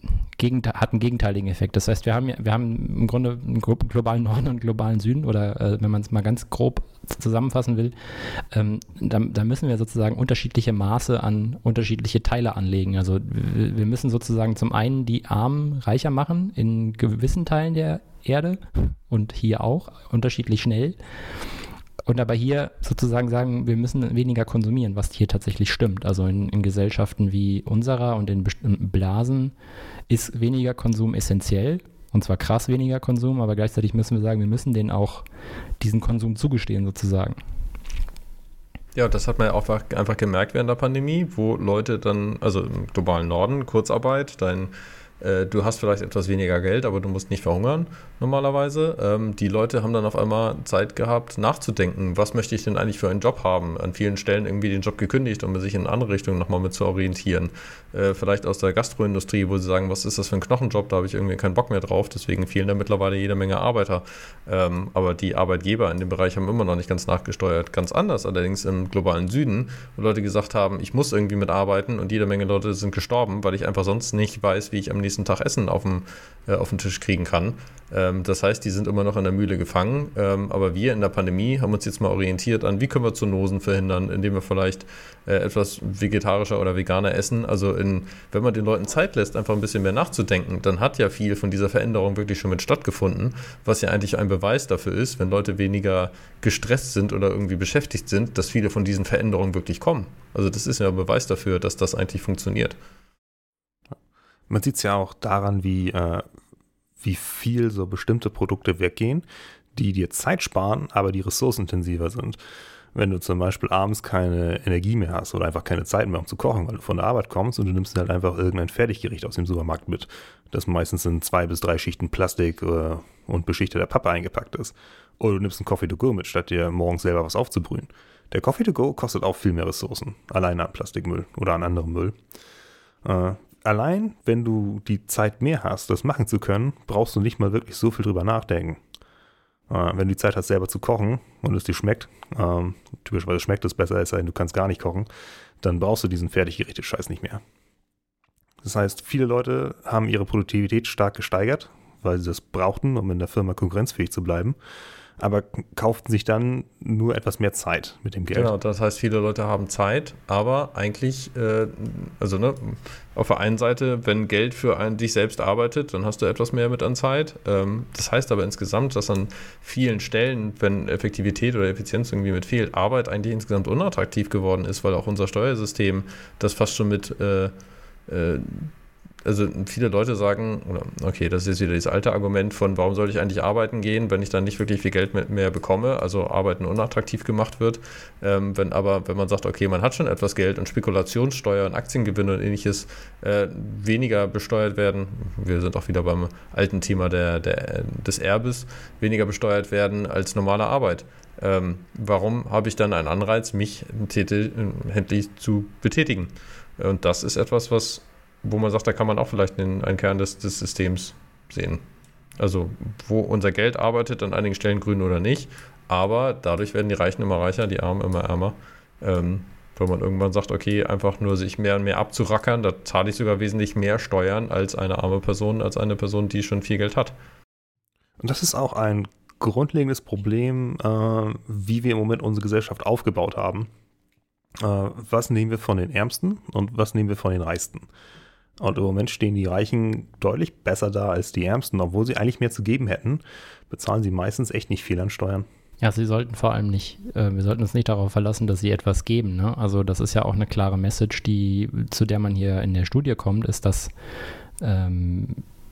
hat einen gegenteiligen Effekt. Das heißt, wir haben, wir haben im Grunde einen globalen Norden und einen globalen Süden oder äh, wenn man es mal ganz grob zusammenfassen will, ähm, da, da, müssen wir sozusagen unterschiedliche Maße an unterschiedliche Teile anlegen. Also wir, wir müssen sozusagen zum einen die Armen reicher machen in gewissen Teilen der Erde und hier auch unterschiedlich schnell. Und aber hier sozusagen sagen, wir müssen weniger konsumieren, was hier tatsächlich stimmt. Also in, in Gesellschaften wie unserer und in bestimmten Blasen ist weniger Konsum essentiell. Und zwar krass weniger Konsum, aber gleichzeitig müssen wir sagen, wir müssen denen auch diesen Konsum zugestehen sozusagen. Ja, das hat man ja auch einfach gemerkt während der Pandemie, wo Leute dann, also im globalen Norden, Kurzarbeit, dein äh, du hast vielleicht etwas weniger Geld, aber du musst nicht verhungern normalerweise. Ähm, die Leute haben dann auf einmal Zeit gehabt, nachzudenken, was möchte ich denn eigentlich für einen Job haben? An vielen Stellen irgendwie den Job gekündigt, um sich in eine andere Richtung nochmal mit zu orientieren. Äh, vielleicht aus der Gastroindustrie, wo sie sagen, was ist das für ein Knochenjob? Da habe ich irgendwie keinen Bock mehr drauf. Deswegen fehlen da mittlerweile jede Menge Arbeiter. Ähm, aber die Arbeitgeber in dem Bereich haben immer noch nicht ganz nachgesteuert. Ganz anders allerdings im globalen Süden, wo Leute gesagt haben, ich muss irgendwie mitarbeiten und jede Menge Leute sind gestorben, weil ich einfach sonst nicht weiß, wie ich am nächsten Tag Essen auf dem, äh, auf den Tisch kriegen kann. Ähm, das heißt, die sind immer noch in der Mühle gefangen. Ähm, aber wir in der Pandemie haben uns jetzt mal orientiert an, wie können wir Zoonosen verhindern, indem wir vielleicht äh, etwas vegetarischer oder veganer essen. Also in, wenn man den Leuten Zeit lässt, einfach ein bisschen mehr nachzudenken, dann hat ja viel von dieser Veränderung wirklich schon mit stattgefunden, was ja eigentlich ein Beweis dafür ist, wenn Leute weniger gestresst sind oder irgendwie beschäftigt sind, dass viele von diesen Veränderungen wirklich kommen. Also das ist ja ein Beweis dafür, dass das eigentlich funktioniert. Man sieht es ja auch daran, wie, äh, wie viel so bestimmte Produkte weggehen, die dir Zeit sparen, aber die ressourcenintensiver sind. Wenn du zum Beispiel abends keine Energie mehr hast oder einfach keine Zeit mehr, um zu kochen, weil du von der Arbeit kommst und du nimmst halt einfach irgendein Fertiggericht aus dem Supermarkt mit, das meistens in zwei bis drei Schichten Plastik äh, und beschichteter Pappe eingepackt ist. Oder du nimmst einen Coffee to go mit, statt dir morgens selber was aufzubrühen. Der Coffee to go kostet auch viel mehr Ressourcen, alleine an Plastikmüll oder an anderem Müll. Äh, allein, wenn du die Zeit mehr hast, das machen zu können, brauchst du nicht mal wirklich so viel drüber nachdenken. Äh, wenn du die Zeit hast, selber zu kochen und es dir schmeckt, ähm, typischerweise schmeckt es besser, als du kannst gar nicht kochen, dann brauchst du diesen fertiggerichteten Scheiß nicht mehr. Das heißt, viele Leute haben ihre Produktivität stark gesteigert, weil sie das brauchten, um in der Firma konkurrenzfähig zu bleiben aber kauften sich dann nur etwas mehr Zeit mit dem Geld. Genau, das heißt, viele Leute haben Zeit, aber eigentlich, äh, also ne, auf der einen Seite, wenn Geld für einen, dich selbst arbeitet, dann hast du etwas mehr mit an Zeit. Ähm, das heißt aber insgesamt, dass an vielen Stellen, wenn Effektivität oder Effizienz irgendwie mit fehlt, Arbeit eigentlich insgesamt unattraktiv geworden ist, weil auch unser Steuersystem das fast schon mit äh, äh, also viele Leute sagen, okay, das ist jetzt wieder das alte Argument von, warum soll ich eigentlich arbeiten gehen, wenn ich dann nicht wirklich viel Geld mehr bekomme, also Arbeiten unattraktiv gemacht wird. Ähm, wenn aber, wenn man sagt, okay, man hat schon etwas Geld und Spekulationssteuer und Aktiengewinne und ähnliches äh, weniger besteuert werden, wir sind auch wieder beim alten Thema der, der, des Erbes, weniger besteuert werden als normale Arbeit. Ähm, warum habe ich dann einen Anreiz, mich händlich zu betätigen? Und das ist etwas, was wo man sagt, da kann man auch vielleicht einen, einen Kern des, des Systems sehen. Also, wo unser Geld arbeitet, an einigen Stellen grün oder nicht, aber dadurch werden die Reichen immer reicher, die Armen immer ärmer. Ähm, wenn man irgendwann sagt, okay, einfach nur sich mehr und mehr abzurackern, da zahle ich sogar wesentlich mehr Steuern als eine arme Person, als eine Person, die schon viel Geld hat. Und das ist auch ein grundlegendes Problem, äh, wie wir im Moment unsere Gesellschaft aufgebaut haben. Äh, was nehmen wir von den Ärmsten und was nehmen wir von den Reichsten? Und im Moment stehen die Reichen deutlich besser da als die Ärmsten, obwohl sie eigentlich mehr zu geben hätten, bezahlen sie meistens echt nicht viel an Steuern. Ja, sie sollten vor allem nicht, äh, wir sollten uns nicht darauf verlassen, dass sie etwas geben. Ne? Also das ist ja auch eine klare Message, die, zu der man hier in der Studie kommt, ist, dass ähm,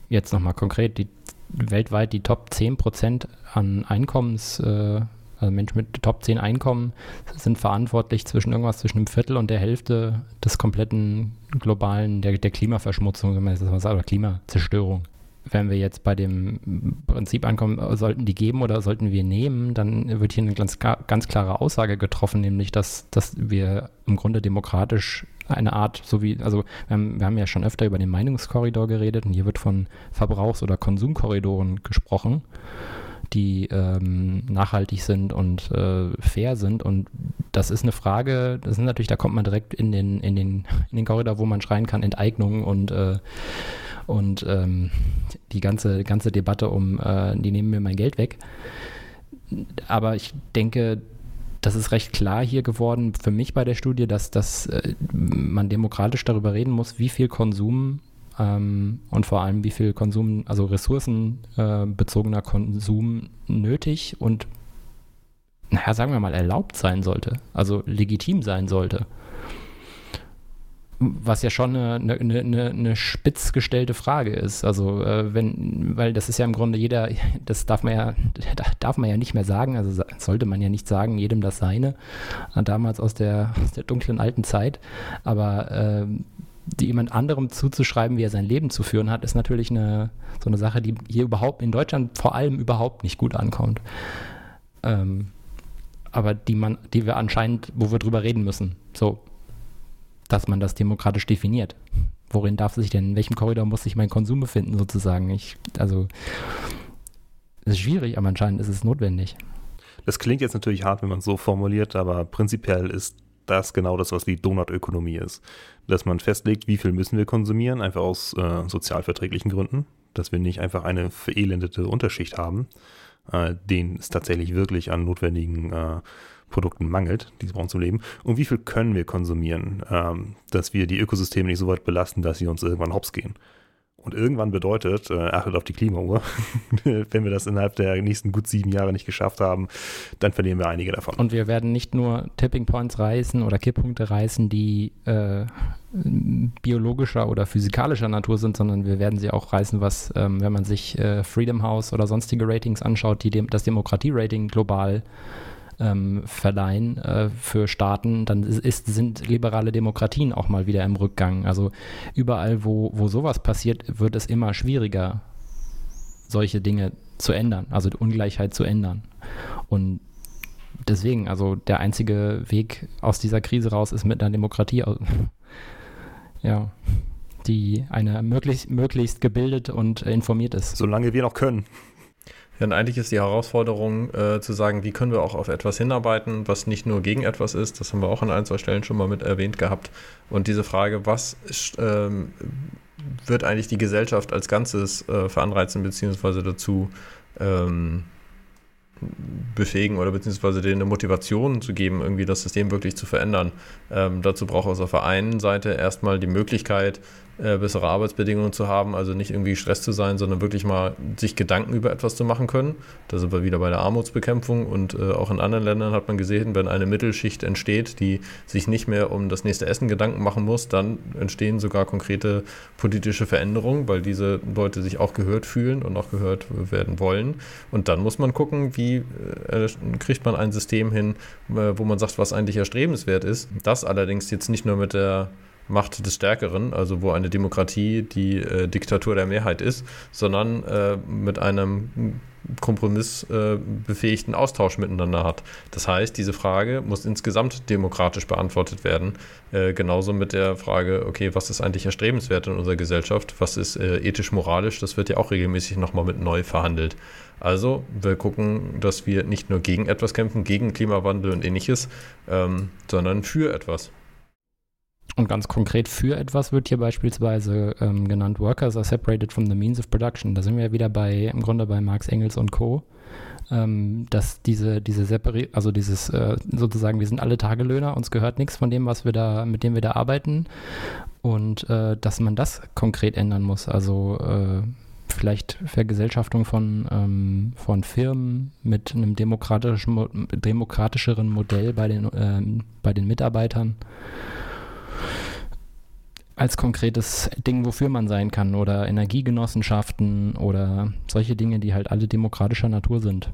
jetzt nochmal konkret die weltweit die Top 10% an Einkommens, äh, also Menschen mit Top 10 Einkommen sind verantwortlich zwischen irgendwas zwischen einem Viertel und der Hälfte des kompletten globalen, der, der Klimaverschmutzung, wenn oder Klimazerstörung. Wenn wir jetzt bei dem Prinzip ankommen, sollten die geben oder sollten wir nehmen, dann wird hier eine ganz, ganz klare Aussage getroffen, nämlich, dass, dass wir im Grunde demokratisch eine Art, so wie, also wir haben, wir haben ja schon öfter über den Meinungskorridor geredet und hier wird von Verbrauchs- oder Konsumkorridoren gesprochen, die ähm, nachhaltig sind und äh, fair sind und das ist eine Frage, das ist natürlich, da kommt man direkt in den, in den, in den Korridor, wo man schreien kann, Enteignung und äh, und ähm, die ganze, ganze Debatte um, äh, die nehmen mir mein Geld weg. Aber ich denke, das ist recht klar hier geworden für mich bei der Studie, dass, dass äh, man demokratisch darüber reden muss, wie viel Konsum ähm, und vor allem wie viel Konsum, also ressourcenbezogener äh, Konsum nötig und, naja, sagen wir mal, erlaubt sein sollte, also legitim sein sollte was ja schon eine, eine, eine, eine spitz gestellte Frage ist. Also äh, wenn, weil das ist ja im Grunde jeder, [laughs] das darf man ja, [laughs] darf man ja nicht mehr sagen, also sollte man ja nicht sagen, jedem das seine, äh, damals aus der, [laughs] aus der dunklen alten Zeit. Aber äh, jemand anderem zuzuschreiben, wie er sein Leben zu führen hat, ist natürlich eine so eine Sache, die hier überhaupt in Deutschland vor allem überhaupt nicht gut ankommt. Ähm, aber die man, die wir anscheinend, wo wir drüber reden müssen. So, dass man das demokratisch definiert. Worin darf sich denn, in welchem Korridor muss sich mein Konsum befinden, sozusagen? Ich, also, es ist schwierig, aber anscheinend ist es notwendig. Das klingt jetzt natürlich hart, wenn man es so formuliert, aber prinzipiell ist das genau das, was die Donutökonomie ist. Dass man festlegt, wie viel müssen wir konsumieren, einfach aus äh, sozialverträglichen Gründen, dass wir nicht einfach eine verelendete Unterschicht haben, äh, denen es tatsächlich wirklich an notwendigen äh, Produkten mangelt, die sie brauchen zum Leben, und wie viel können wir konsumieren, ähm, dass wir die Ökosysteme nicht so weit belasten, dass sie uns irgendwann hops gehen. Und irgendwann bedeutet, äh, achtet auf die Klimauhr, [laughs] wenn wir das innerhalb der nächsten gut sieben Jahre nicht geschafft haben, dann verlieren wir einige davon. Und wir werden nicht nur Tipping Points reißen oder Kipppunkte reißen, die äh, biologischer oder physikalischer Natur sind, sondern wir werden sie auch reißen, was, ähm, wenn man sich äh, Freedom House oder sonstige Ratings anschaut, die dem, das Demokratie-Rating global ähm, verleihen äh, für Staaten, dann ist, sind liberale Demokratien auch mal wieder im Rückgang. Also überall, wo, wo sowas passiert, wird es immer schwieriger, solche Dinge zu ändern, also die Ungleichheit zu ändern. Und deswegen, also der einzige Weg aus dieser Krise raus ist mit einer Demokratie, [laughs] ja, die eine möglichst, möglichst gebildet und informiert ist. Solange wir noch können. Ja, und eigentlich ist die Herausforderung äh, zu sagen, wie können wir auch auf etwas hinarbeiten, was nicht nur gegen etwas ist. Das haben wir auch an ein, zwei Stellen schon mal mit erwähnt gehabt. Und diese Frage, was ähm, wird eigentlich die Gesellschaft als Ganzes äh, veranreizen, beziehungsweise dazu ähm, befähigen oder beziehungsweise denen eine Motivation zu geben, irgendwie das System wirklich zu verändern. Ähm, dazu braucht es auf der einen Seite erstmal die Möglichkeit, äh, bessere Arbeitsbedingungen zu haben, also nicht irgendwie Stress zu sein, sondern wirklich mal sich Gedanken über etwas zu machen können. Da sind wir wieder bei der Armutsbekämpfung und äh, auch in anderen Ländern hat man gesehen, wenn eine Mittelschicht entsteht, die sich nicht mehr um das nächste Essen Gedanken machen muss, dann entstehen sogar konkrete politische Veränderungen, weil diese Leute sich auch gehört fühlen und auch gehört werden wollen. Und dann muss man gucken, wie äh, kriegt man ein System hin, äh, wo man sagt, was eigentlich erstrebenswert ist. Das allerdings jetzt nicht nur mit der Macht des Stärkeren, also wo eine Demokratie die äh, Diktatur der Mehrheit ist, sondern äh, mit einem kompromissbefähigten äh, Austausch miteinander hat. Das heißt, diese Frage muss insgesamt demokratisch beantwortet werden. Äh, genauso mit der Frage, okay, was ist eigentlich erstrebenswert in unserer Gesellschaft? Was ist äh, ethisch-moralisch? Das wird ja auch regelmäßig nochmal mit neu verhandelt. Also, wir gucken, dass wir nicht nur gegen etwas kämpfen, gegen Klimawandel und ähnliches, ähm, sondern für etwas. Und ganz konkret für etwas wird hier beispielsweise ähm, genannt, Workers are separated from the means of production. Da sind wir wieder bei, im Grunde bei Marx, Engels und Co. Ähm, dass diese, diese Separi also dieses äh, sozusagen, wir sind alle Tagelöhner, uns gehört nichts von dem, was wir da, mit dem wir da arbeiten. und äh, dass man das konkret ändern muss. Also äh, vielleicht Vergesellschaftung von, ähm, von Firmen mit einem demokratischen, demokratischeren Modell bei den, ähm, bei den Mitarbeitern als konkretes Ding, wofür man sein kann oder Energiegenossenschaften oder solche Dinge, die halt alle demokratischer Natur sind.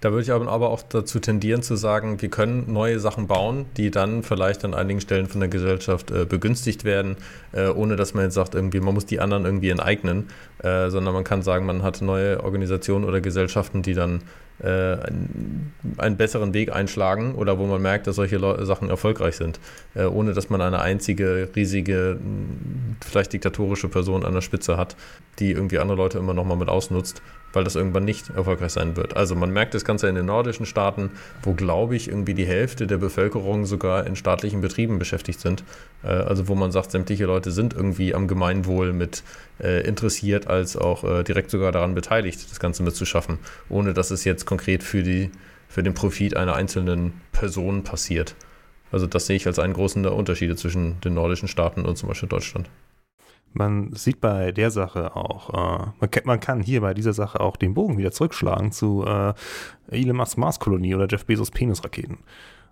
Da würde ich aber auch dazu tendieren zu sagen, wir können neue Sachen bauen, die dann vielleicht an einigen Stellen von der Gesellschaft äh, begünstigt werden, äh, ohne dass man jetzt sagt, irgendwie, man muss die anderen irgendwie enteignen, äh, sondern man kann sagen, man hat neue Organisationen oder Gesellschaften, die dann einen besseren Weg einschlagen oder wo man merkt, dass solche Sachen erfolgreich sind, äh, ohne dass man eine einzige riesige, vielleicht diktatorische Person an der Spitze hat, die irgendwie andere Leute immer nochmal mit ausnutzt, weil das irgendwann nicht erfolgreich sein wird. Also man merkt das Ganze in den nordischen Staaten, wo glaube ich irgendwie die Hälfte der Bevölkerung sogar in staatlichen Betrieben beschäftigt sind. Äh, also wo man sagt, sämtliche Leute sind irgendwie am Gemeinwohl mit interessiert, als auch direkt sogar daran beteiligt, das Ganze mitzuschaffen, ohne dass es jetzt konkret für, die, für den Profit einer einzelnen Person passiert. Also das sehe ich als einen großen Unterschied zwischen den nordischen Staaten und zum Beispiel Deutschland. Man sieht bei der Sache auch, äh, man, kann, man, kann, hier bei dieser Sache auch den Bogen wieder zurückschlagen zu äh, Elon Musk Marskolonie oder Jeff Bezos Penisraketen.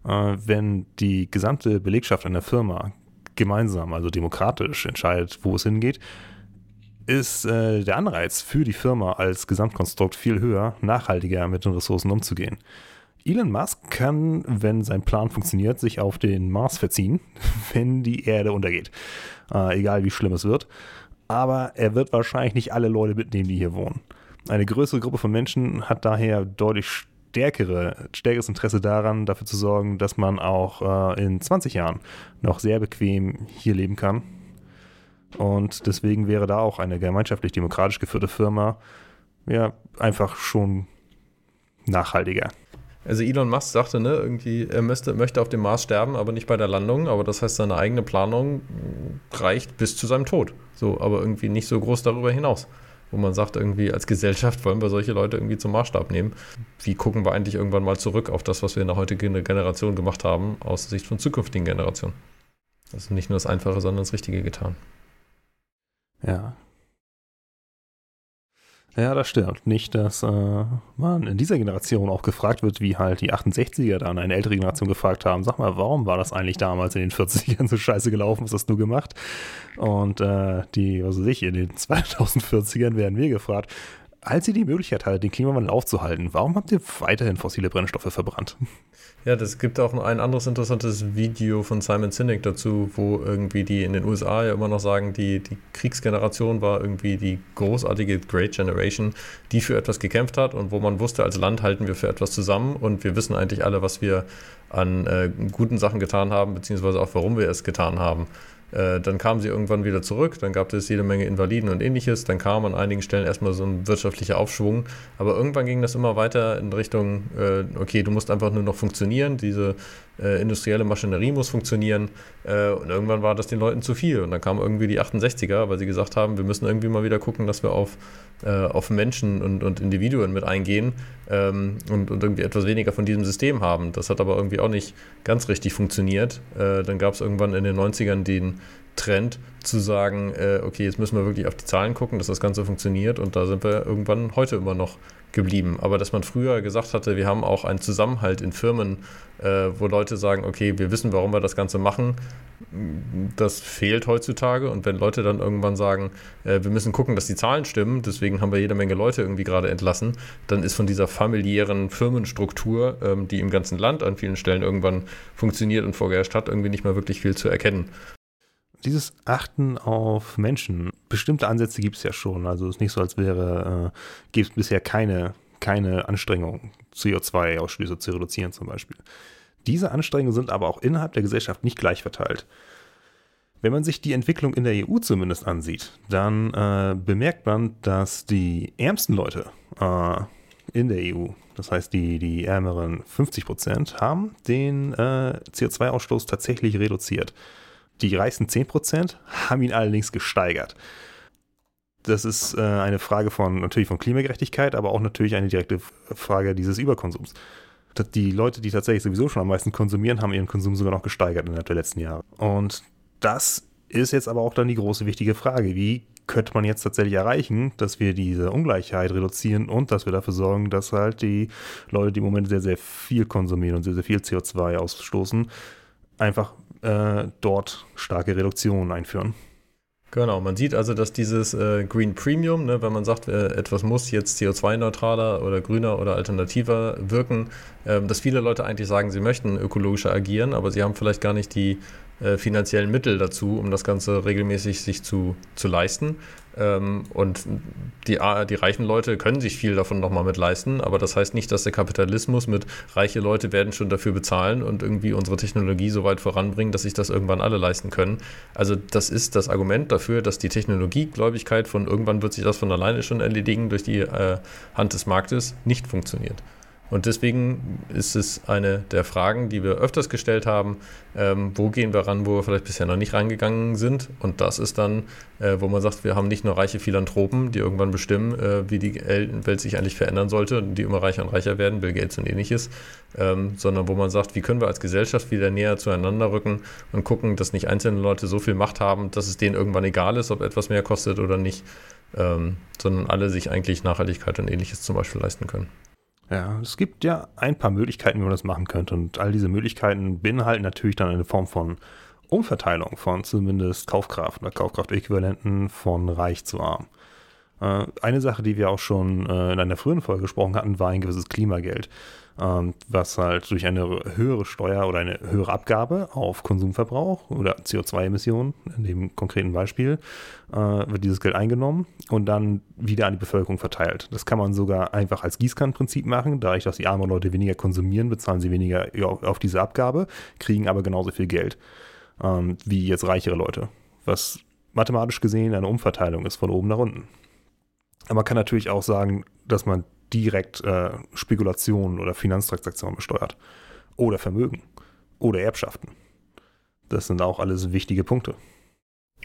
Äh, wenn die gesamte Belegschaft einer Firma gemeinsam, also demokratisch entscheidet, wo es hingeht, ist äh, der Anreiz für die Firma als Gesamtkonstrukt viel höher, nachhaltiger mit den Ressourcen umzugehen. Elon Musk kann, wenn sein Plan funktioniert, sich auf den Mars verziehen, [laughs] wenn die Erde untergeht. Äh, egal wie schlimm es wird. Aber er wird wahrscheinlich nicht alle Leute mitnehmen, die hier wohnen. Eine größere Gruppe von Menschen hat daher deutlich stärkere, stärkeres Interesse daran, dafür zu sorgen, dass man auch äh, in 20 Jahren noch sehr bequem hier leben kann und deswegen wäre da auch eine gemeinschaftlich demokratisch geführte Firma ja einfach schon nachhaltiger. Also Elon Musk sagte, ne, irgendwie, er müsste, möchte auf dem Mars sterben, aber nicht bei der Landung. Aber das heißt, seine eigene Planung reicht bis zu seinem Tod. So, aber irgendwie nicht so groß darüber hinaus. Wo man sagt, irgendwie als Gesellschaft wollen wir solche Leute irgendwie zum Maßstab nehmen. Wie gucken wir eigentlich irgendwann mal zurück auf das, was wir in der heutigen Generation gemacht haben, aus Sicht von zukünftigen Generationen? Also nicht nur das Einfache, sondern das Richtige getan. Ja. Ja, das stimmt. Nicht, dass äh, man in dieser Generation auch gefragt wird, wie halt die 68er dann eine ältere Generation gefragt haben, sag mal, warum war das eigentlich damals in den 40ern so scheiße gelaufen, was hast du gemacht? Und äh, die, was weiß ich, in den 2040ern werden wir gefragt, als ihr die Möglichkeit hattet, den Klimawandel aufzuhalten, warum habt ihr weiterhin fossile Brennstoffe verbrannt? Ja, das gibt auch ein anderes interessantes Video von Simon Sinek dazu, wo irgendwie die in den USA ja immer noch sagen, die, die Kriegsgeneration war irgendwie die großartige Great Generation, die für etwas gekämpft hat und wo man wusste, als Land halten wir für etwas zusammen und wir wissen eigentlich alle, was wir an äh, guten Sachen getan haben, beziehungsweise auch warum wir es getan haben. Äh, dann kamen sie irgendwann wieder zurück, dann gab es jede Menge Invaliden und ähnliches, dann kam an einigen Stellen erstmal so ein wirtschaftlicher Aufschwung, aber irgendwann ging das immer weiter in Richtung, äh, okay, du musst einfach nur noch funktionieren, diese äh, industrielle Maschinerie muss funktionieren äh, und irgendwann war das den Leuten zu viel und dann kamen irgendwie die 68er, weil sie gesagt haben, wir müssen irgendwie mal wieder gucken, dass wir auf, äh, auf Menschen und, und Individuen mit eingehen ähm, und, und irgendwie etwas weniger von diesem System haben. Das hat aber irgendwie auch nicht ganz richtig funktioniert. Äh, dann gab es irgendwann in den 90ern den Trend zu sagen, äh, okay, jetzt müssen wir wirklich auf die Zahlen gucken, dass das Ganze funktioniert und da sind wir irgendwann heute immer noch geblieben. Aber dass man früher gesagt hatte, wir haben auch einen Zusammenhalt in Firmen, äh, wo Leute sagen, okay, wir wissen, warum wir das Ganze machen, das fehlt heutzutage. Und wenn Leute dann irgendwann sagen, äh, wir müssen gucken, dass die Zahlen stimmen, deswegen haben wir jede Menge Leute irgendwie gerade entlassen, dann ist von dieser familiären Firmenstruktur, ähm, die im ganzen Land an vielen Stellen irgendwann funktioniert und vorgeherrscht hat, irgendwie nicht mehr wirklich viel zu erkennen dieses Achten auf Menschen, bestimmte Ansätze gibt es ja schon. Also es ist nicht so, als wäre, äh, gibt es bisher keine, keine Anstrengung, CO2-Ausschlüsse zu reduzieren zum Beispiel. Diese Anstrengungen sind aber auch innerhalb der Gesellschaft nicht gleich verteilt. Wenn man sich die Entwicklung in der EU zumindest ansieht, dann äh, bemerkt man, dass die ärmsten Leute äh, in der EU, das heißt die, die ärmeren 50 Prozent, haben den äh, CO2-Ausstoß tatsächlich reduziert. Die reichsten 10% haben ihn allerdings gesteigert. Das ist äh, eine Frage von natürlich von Klimagerechtigkeit, aber auch natürlich eine direkte Frage dieses Überkonsums. Die Leute, die tatsächlich sowieso schon am meisten konsumieren, haben ihren Konsum sogar noch gesteigert innerhalb der letzten Jahre. Und das ist jetzt aber auch dann die große wichtige Frage, wie könnte man jetzt tatsächlich erreichen, dass wir diese Ungleichheit reduzieren und dass wir dafür sorgen, dass halt die Leute, die im Moment sehr, sehr viel konsumieren und sehr, sehr viel CO2 ausstoßen, einfach äh, dort starke Reduktionen einführen. Genau, man sieht also, dass dieses äh, Green Premium, ne, wenn man sagt, äh, etwas muss jetzt CO2-neutraler oder grüner oder alternativer wirken, äh, dass viele Leute eigentlich sagen, sie möchten ökologischer agieren, aber sie haben vielleicht gar nicht die äh, finanziellen Mittel dazu, um das Ganze regelmäßig sich zu, zu leisten. Ähm, und die, die reichen Leute können sich viel davon nochmal mit leisten, aber das heißt nicht, dass der Kapitalismus mit reiche Leute werden schon dafür bezahlen und irgendwie unsere Technologie so weit voranbringen, dass sich das irgendwann alle leisten können. Also das ist das Argument dafür, dass die Technologiegläubigkeit von irgendwann wird sich das von alleine schon erledigen durch die äh, Hand des Marktes nicht funktioniert. Und deswegen ist es eine der Fragen, die wir öfters gestellt haben, ähm, wo gehen wir ran, wo wir vielleicht bisher noch nicht reingegangen sind. Und das ist dann, äh, wo man sagt, wir haben nicht nur reiche Philanthropen, die irgendwann bestimmen, äh, wie die Welt sich eigentlich verändern sollte und die immer reicher und reicher werden, Bill Gates und ähnliches, ähm, sondern wo man sagt, wie können wir als Gesellschaft wieder näher zueinander rücken und gucken, dass nicht einzelne Leute so viel Macht haben, dass es denen irgendwann egal ist, ob etwas mehr kostet oder nicht, ähm, sondern alle sich eigentlich Nachhaltigkeit und ähnliches zum Beispiel leisten können. Ja, es gibt ja ein paar Möglichkeiten, wie man das machen könnte. Und all diese Möglichkeiten beinhalten natürlich dann eine Form von Umverteilung von zumindest Kaufkraft oder Kaufkraftäquivalenten von reich zu arm. Äh, eine Sache, die wir auch schon äh, in einer frühen Folge gesprochen hatten, war ein gewisses Klimageld, was halt durch eine höhere Steuer oder eine höhere Abgabe auf Konsumverbrauch oder CO2-Emissionen, in dem konkreten Beispiel, äh, wird dieses Geld eingenommen und dann wieder an die Bevölkerung verteilt. Das kann man sogar einfach als Gießkannenprinzip machen. Dadurch, dass die armen Leute weniger konsumieren, bezahlen sie weniger auf diese Abgabe, kriegen aber genauso viel Geld ähm, wie jetzt reichere Leute. Was mathematisch gesehen eine Umverteilung ist von oben nach unten. Aber man kann natürlich auch sagen, dass man direkt äh, Spekulationen oder Finanztransaktionen besteuert. Oder Vermögen. Oder Erbschaften. Das sind auch alles wichtige Punkte.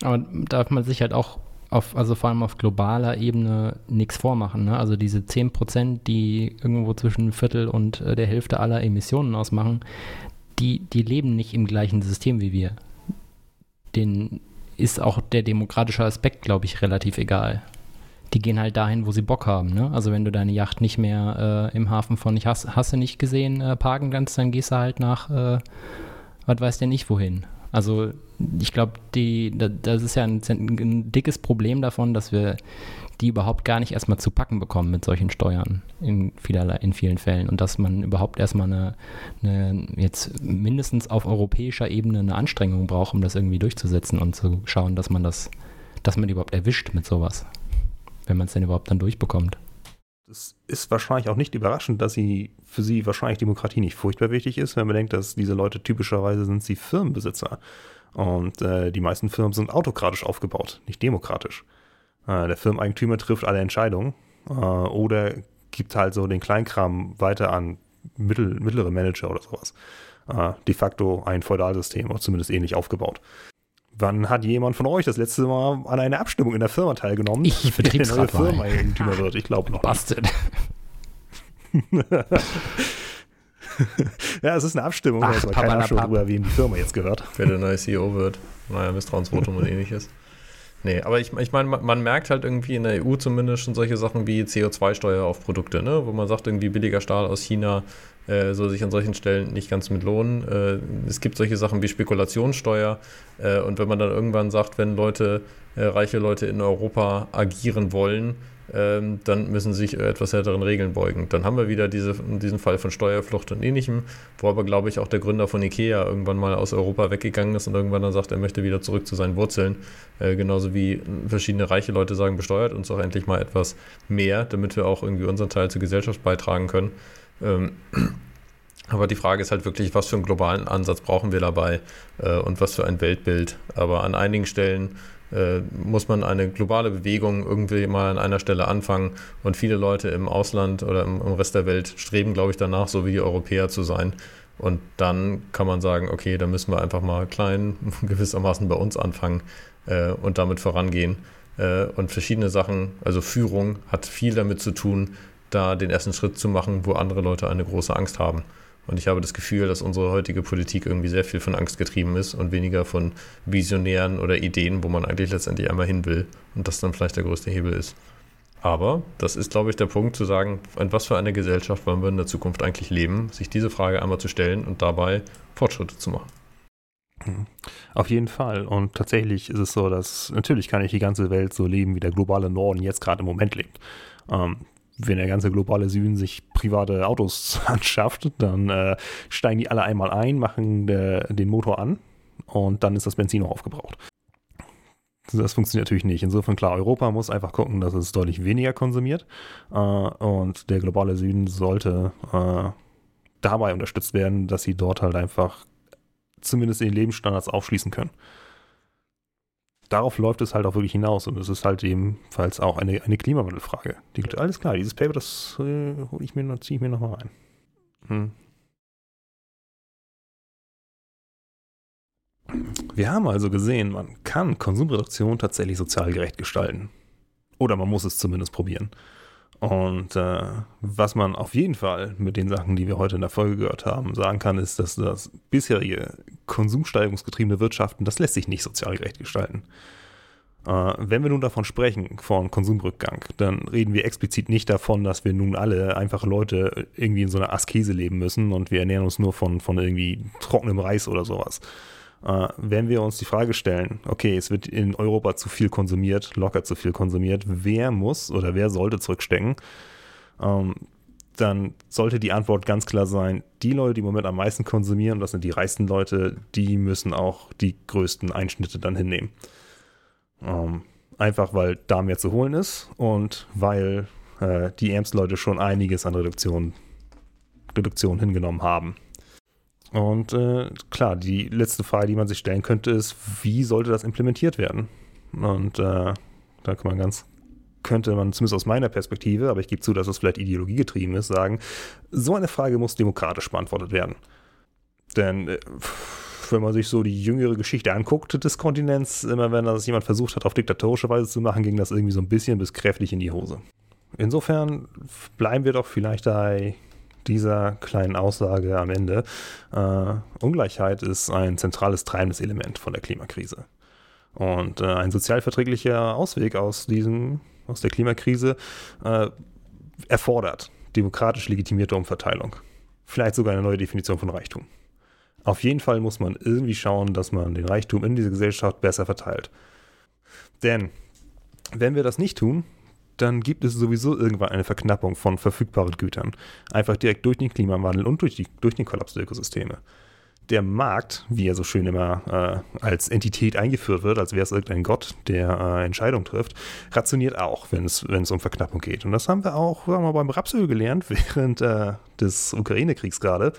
Aber darf man sich halt auch auf, also vor allem auf globaler Ebene nichts vormachen. Ne? Also diese 10%, die irgendwo zwischen Viertel und äh, der Hälfte aller Emissionen ausmachen, die, die leben nicht im gleichen System wie wir. Den ist auch der demokratische Aspekt, glaube ich, relativ egal die gehen halt dahin, wo sie Bock haben. Ne? Also wenn du deine Yacht nicht mehr äh, im Hafen von Ich hasse, hasse nicht gesehen äh, parken kannst, dann gehst du halt nach, äh, was weiß der nicht wohin. Also ich glaube, das ist ja ein, ein, dickes Problem davon, dass wir die überhaupt gar nicht erstmal zu packen bekommen mit solchen Steuern in, vielerlei, in vielen Fällen und dass man überhaupt erstmal eine, eine, jetzt mindestens auf europäischer Ebene eine Anstrengung braucht, um das irgendwie durchzusetzen und zu schauen, dass man das, dass man die überhaupt erwischt mit sowas wenn man es denn überhaupt dann durchbekommt. Es ist wahrscheinlich auch nicht überraschend, dass sie für sie wahrscheinlich Demokratie nicht furchtbar wichtig ist, wenn man denkt, dass diese Leute typischerweise sind sie Firmenbesitzer. Und äh, die meisten Firmen sind autokratisch aufgebaut, nicht demokratisch. Äh, der Firmeneigentümer trifft alle Entscheidungen äh, oder gibt halt so den Kleinkram weiter an mittel, mittlere Manager oder sowas. Äh, de facto ein Feudalsystem, oder zumindest ähnlich aufgebaut. Wann hat jemand von euch das letzte Mal an einer Abstimmung in der Firma teilgenommen? Ich Vertriebsrat der neue Firma wird. Ich glaube noch. Bastard. [laughs] ja, es ist eine Abstimmung, Ach, aber keiner schon drüber, wem die Firma jetzt gehört. Wer der neue CEO wird. Naja, Misstrauensvotum und [laughs] ähnliches. Nee, aber ich, ich meine, man, man, merkt halt irgendwie in der EU zumindest schon solche Sachen wie CO2-Steuer auf Produkte, ne? wo man sagt, irgendwie billiger Stahl aus China äh, soll sich an solchen Stellen nicht ganz mit lohnen. Äh, es gibt solche Sachen wie Spekulationssteuer äh, und wenn man dann irgendwann sagt, wenn Leute, äh, reiche Leute in Europa agieren wollen, ähm, dann müssen sich etwas härteren Regeln beugen. Dann haben wir wieder diese, diesen Fall von Steuerflucht und ähnlichem, wo aber, glaube ich, auch der Gründer von Ikea irgendwann mal aus Europa weggegangen ist und irgendwann dann sagt, er möchte wieder zurück zu seinen Wurzeln. Äh, genauso wie verschiedene reiche Leute sagen, besteuert uns auch endlich mal etwas mehr, damit wir auch irgendwie unseren Teil zur Gesellschaft beitragen können. Ähm, [clears throat] aber die Frage ist halt wirklich, was für einen globalen Ansatz brauchen wir dabei äh, und was für ein Weltbild. Aber an einigen Stellen äh, muss man eine globale Bewegung irgendwie mal an einer Stelle anfangen. Und viele Leute im Ausland oder im, im Rest der Welt streben, glaube ich, danach, so wie die Europäer zu sein. Und dann kann man sagen, okay, da müssen wir einfach mal klein [laughs] gewissermaßen bei uns anfangen äh, und damit vorangehen. Äh, und verschiedene Sachen, also Führung hat viel damit zu tun, da den ersten Schritt zu machen, wo andere Leute eine große Angst haben. Und ich habe das Gefühl, dass unsere heutige Politik irgendwie sehr viel von Angst getrieben ist und weniger von Visionären oder Ideen, wo man eigentlich letztendlich einmal hin will und das dann vielleicht der größte Hebel ist. Aber das ist, glaube ich, der Punkt zu sagen, in was für eine Gesellschaft wollen wir in der Zukunft eigentlich leben, sich diese Frage einmal zu stellen und dabei Fortschritte zu machen. Hm. Auf jeden Fall. Und tatsächlich ist es so, dass natürlich kann ich die ganze Welt so leben, wie der globale Norden jetzt gerade im Moment lebt. Ähm, wenn der ganze globale Süden sich private Autos [laughs] anschafft, dann äh, steigen die alle einmal ein, machen de, den Motor an und dann ist das Benzin noch aufgebraucht. Das funktioniert natürlich nicht. Insofern klar, Europa muss einfach gucken, dass es deutlich weniger konsumiert äh, und der globale Süden sollte äh, dabei unterstützt werden, dass sie dort halt einfach zumindest den Lebensstandards aufschließen können darauf läuft es halt auch wirklich hinaus und es ist halt ebenfalls auch eine, eine Klimawandelfrage. Die, alles klar, dieses Paper, das äh, hole ich mir, ziehe ich mir nochmal rein. Hm. Wir haben also gesehen, man kann Konsumreduktion tatsächlich sozial gerecht gestalten. Oder man muss es zumindest probieren. Und äh, was man auf jeden Fall mit den Sachen, die wir heute in der Folge gehört haben, sagen kann, ist, dass das bisherige konsumsteigerungsgetriebene Wirtschaften, das lässt sich nicht sozial gerecht gestalten. Äh, wenn wir nun davon sprechen, von Konsumrückgang, dann reden wir explizit nicht davon, dass wir nun alle einfache Leute irgendwie in so einer Askese leben müssen und wir ernähren uns nur von, von irgendwie trockenem Reis oder sowas äh, wenn wir uns die Frage stellen, okay, es wird in Europa zu viel konsumiert, locker zu viel konsumiert, wer muss oder wer sollte zurückstecken, ähm, dann sollte die Antwort ganz klar sein, die Leute, die im Moment am meisten konsumieren, das sind die reichsten Leute, die müssen auch die größten Einschnitte dann hinnehmen. Ähm, einfach weil da mehr zu holen ist und weil äh, die ärmsten Leute schon einiges an Reduktion, Reduktion hingenommen haben. Und äh, klar, die letzte Frage, die man sich stellen könnte, ist, wie sollte das implementiert werden? Und äh, da kann man ganz, könnte man zumindest aus meiner Perspektive, aber ich gebe zu, dass es vielleicht ideologiegetrieben ist, sagen, so eine Frage muss demokratisch beantwortet werden. Denn äh, wenn man sich so die jüngere Geschichte anguckt des Kontinents, immer wenn das jemand versucht hat, auf diktatorische Weise zu machen, ging das irgendwie so ein bisschen bis kräftig in die Hose. Insofern bleiben wir doch vielleicht bei dieser kleinen Aussage am Ende. Äh, Ungleichheit ist ein zentrales treibendes Element von der Klimakrise. Und äh, ein sozialverträglicher Ausweg aus diesem, aus der Klimakrise äh, erfordert demokratisch legitimierte Umverteilung. Vielleicht sogar eine neue Definition von Reichtum. Auf jeden Fall muss man irgendwie schauen, dass man den Reichtum in dieser Gesellschaft besser verteilt. Denn wenn wir das nicht tun, dann gibt es sowieso irgendwann eine Verknappung von verfügbaren Gütern. Einfach direkt durch den Klimawandel und durch, die, durch den Kollaps der Ökosysteme der Markt, wie er so schön immer äh, als Entität eingeführt wird, als wäre es irgendein Gott, der äh, Entscheidungen trifft, rationiert auch, wenn es, um Verknappung geht. Und das haben wir auch sagen wir beim Rapsöl gelernt, [laughs] während äh, des Ukraine-Kriegs gerade.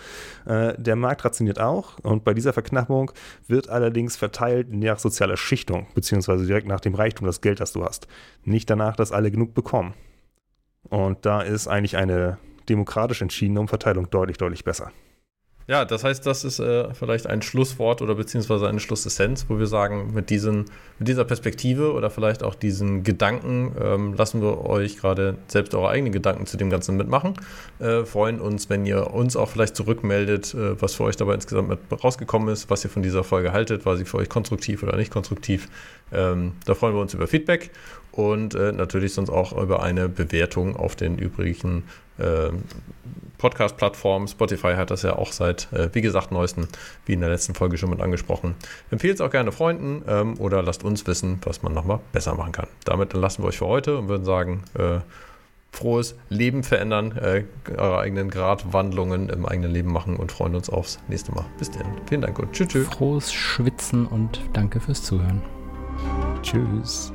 Äh, der Markt rationiert auch und bei dieser Verknappung wird allerdings verteilt nach sozialer Schichtung, beziehungsweise direkt nach dem Reichtum, das Geld, das du hast. Nicht danach, dass alle genug bekommen. Und da ist eigentlich eine demokratisch entschiedene Umverteilung deutlich, deutlich besser. Ja, das heißt, das ist äh, vielleicht ein Schlusswort oder beziehungsweise eine Schlussessenz, wo wir sagen, mit, diesen, mit dieser Perspektive oder vielleicht auch diesen Gedanken ähm, lassen wir euch gerade selbst eure eigenen Gedanken zu dem Ganzen mitmachen. Äh, freuen uns, wenn ihr uns auch vielleicht zurückmeldet, äh, was für euch dabei insgesamt mit rausgekommen ist, was ihr von dieser Folge haltet, war sie für euch konstruktiv oder nicht konstruktiv. Ähm, da freuen wir uns über Feedback und äh, natürlich sonst auch über eine Bewertung auf den übrigen äh, Podcast-Plattformen. Spotify hat das ja auch seit, äh, wie gesagt, neuesten, wie in der letzten Folge schon mit angesprochen. Empfehlt es auch gerne Freunden ähm, oder lasst uns wissen, was man nochmal besser machen kann. Damit lassen wir euch für heute und würden sagen, äh, frohes Leben verändern, äh, eure eigenen Gratwandlungen im eigenen Leben machen und freuen uns aufs nächste Mal. Bis dann. Vielen Dank und tschüss. tschüss. Frohes Schwitzen und danke fürs Zuhören. Tschüss.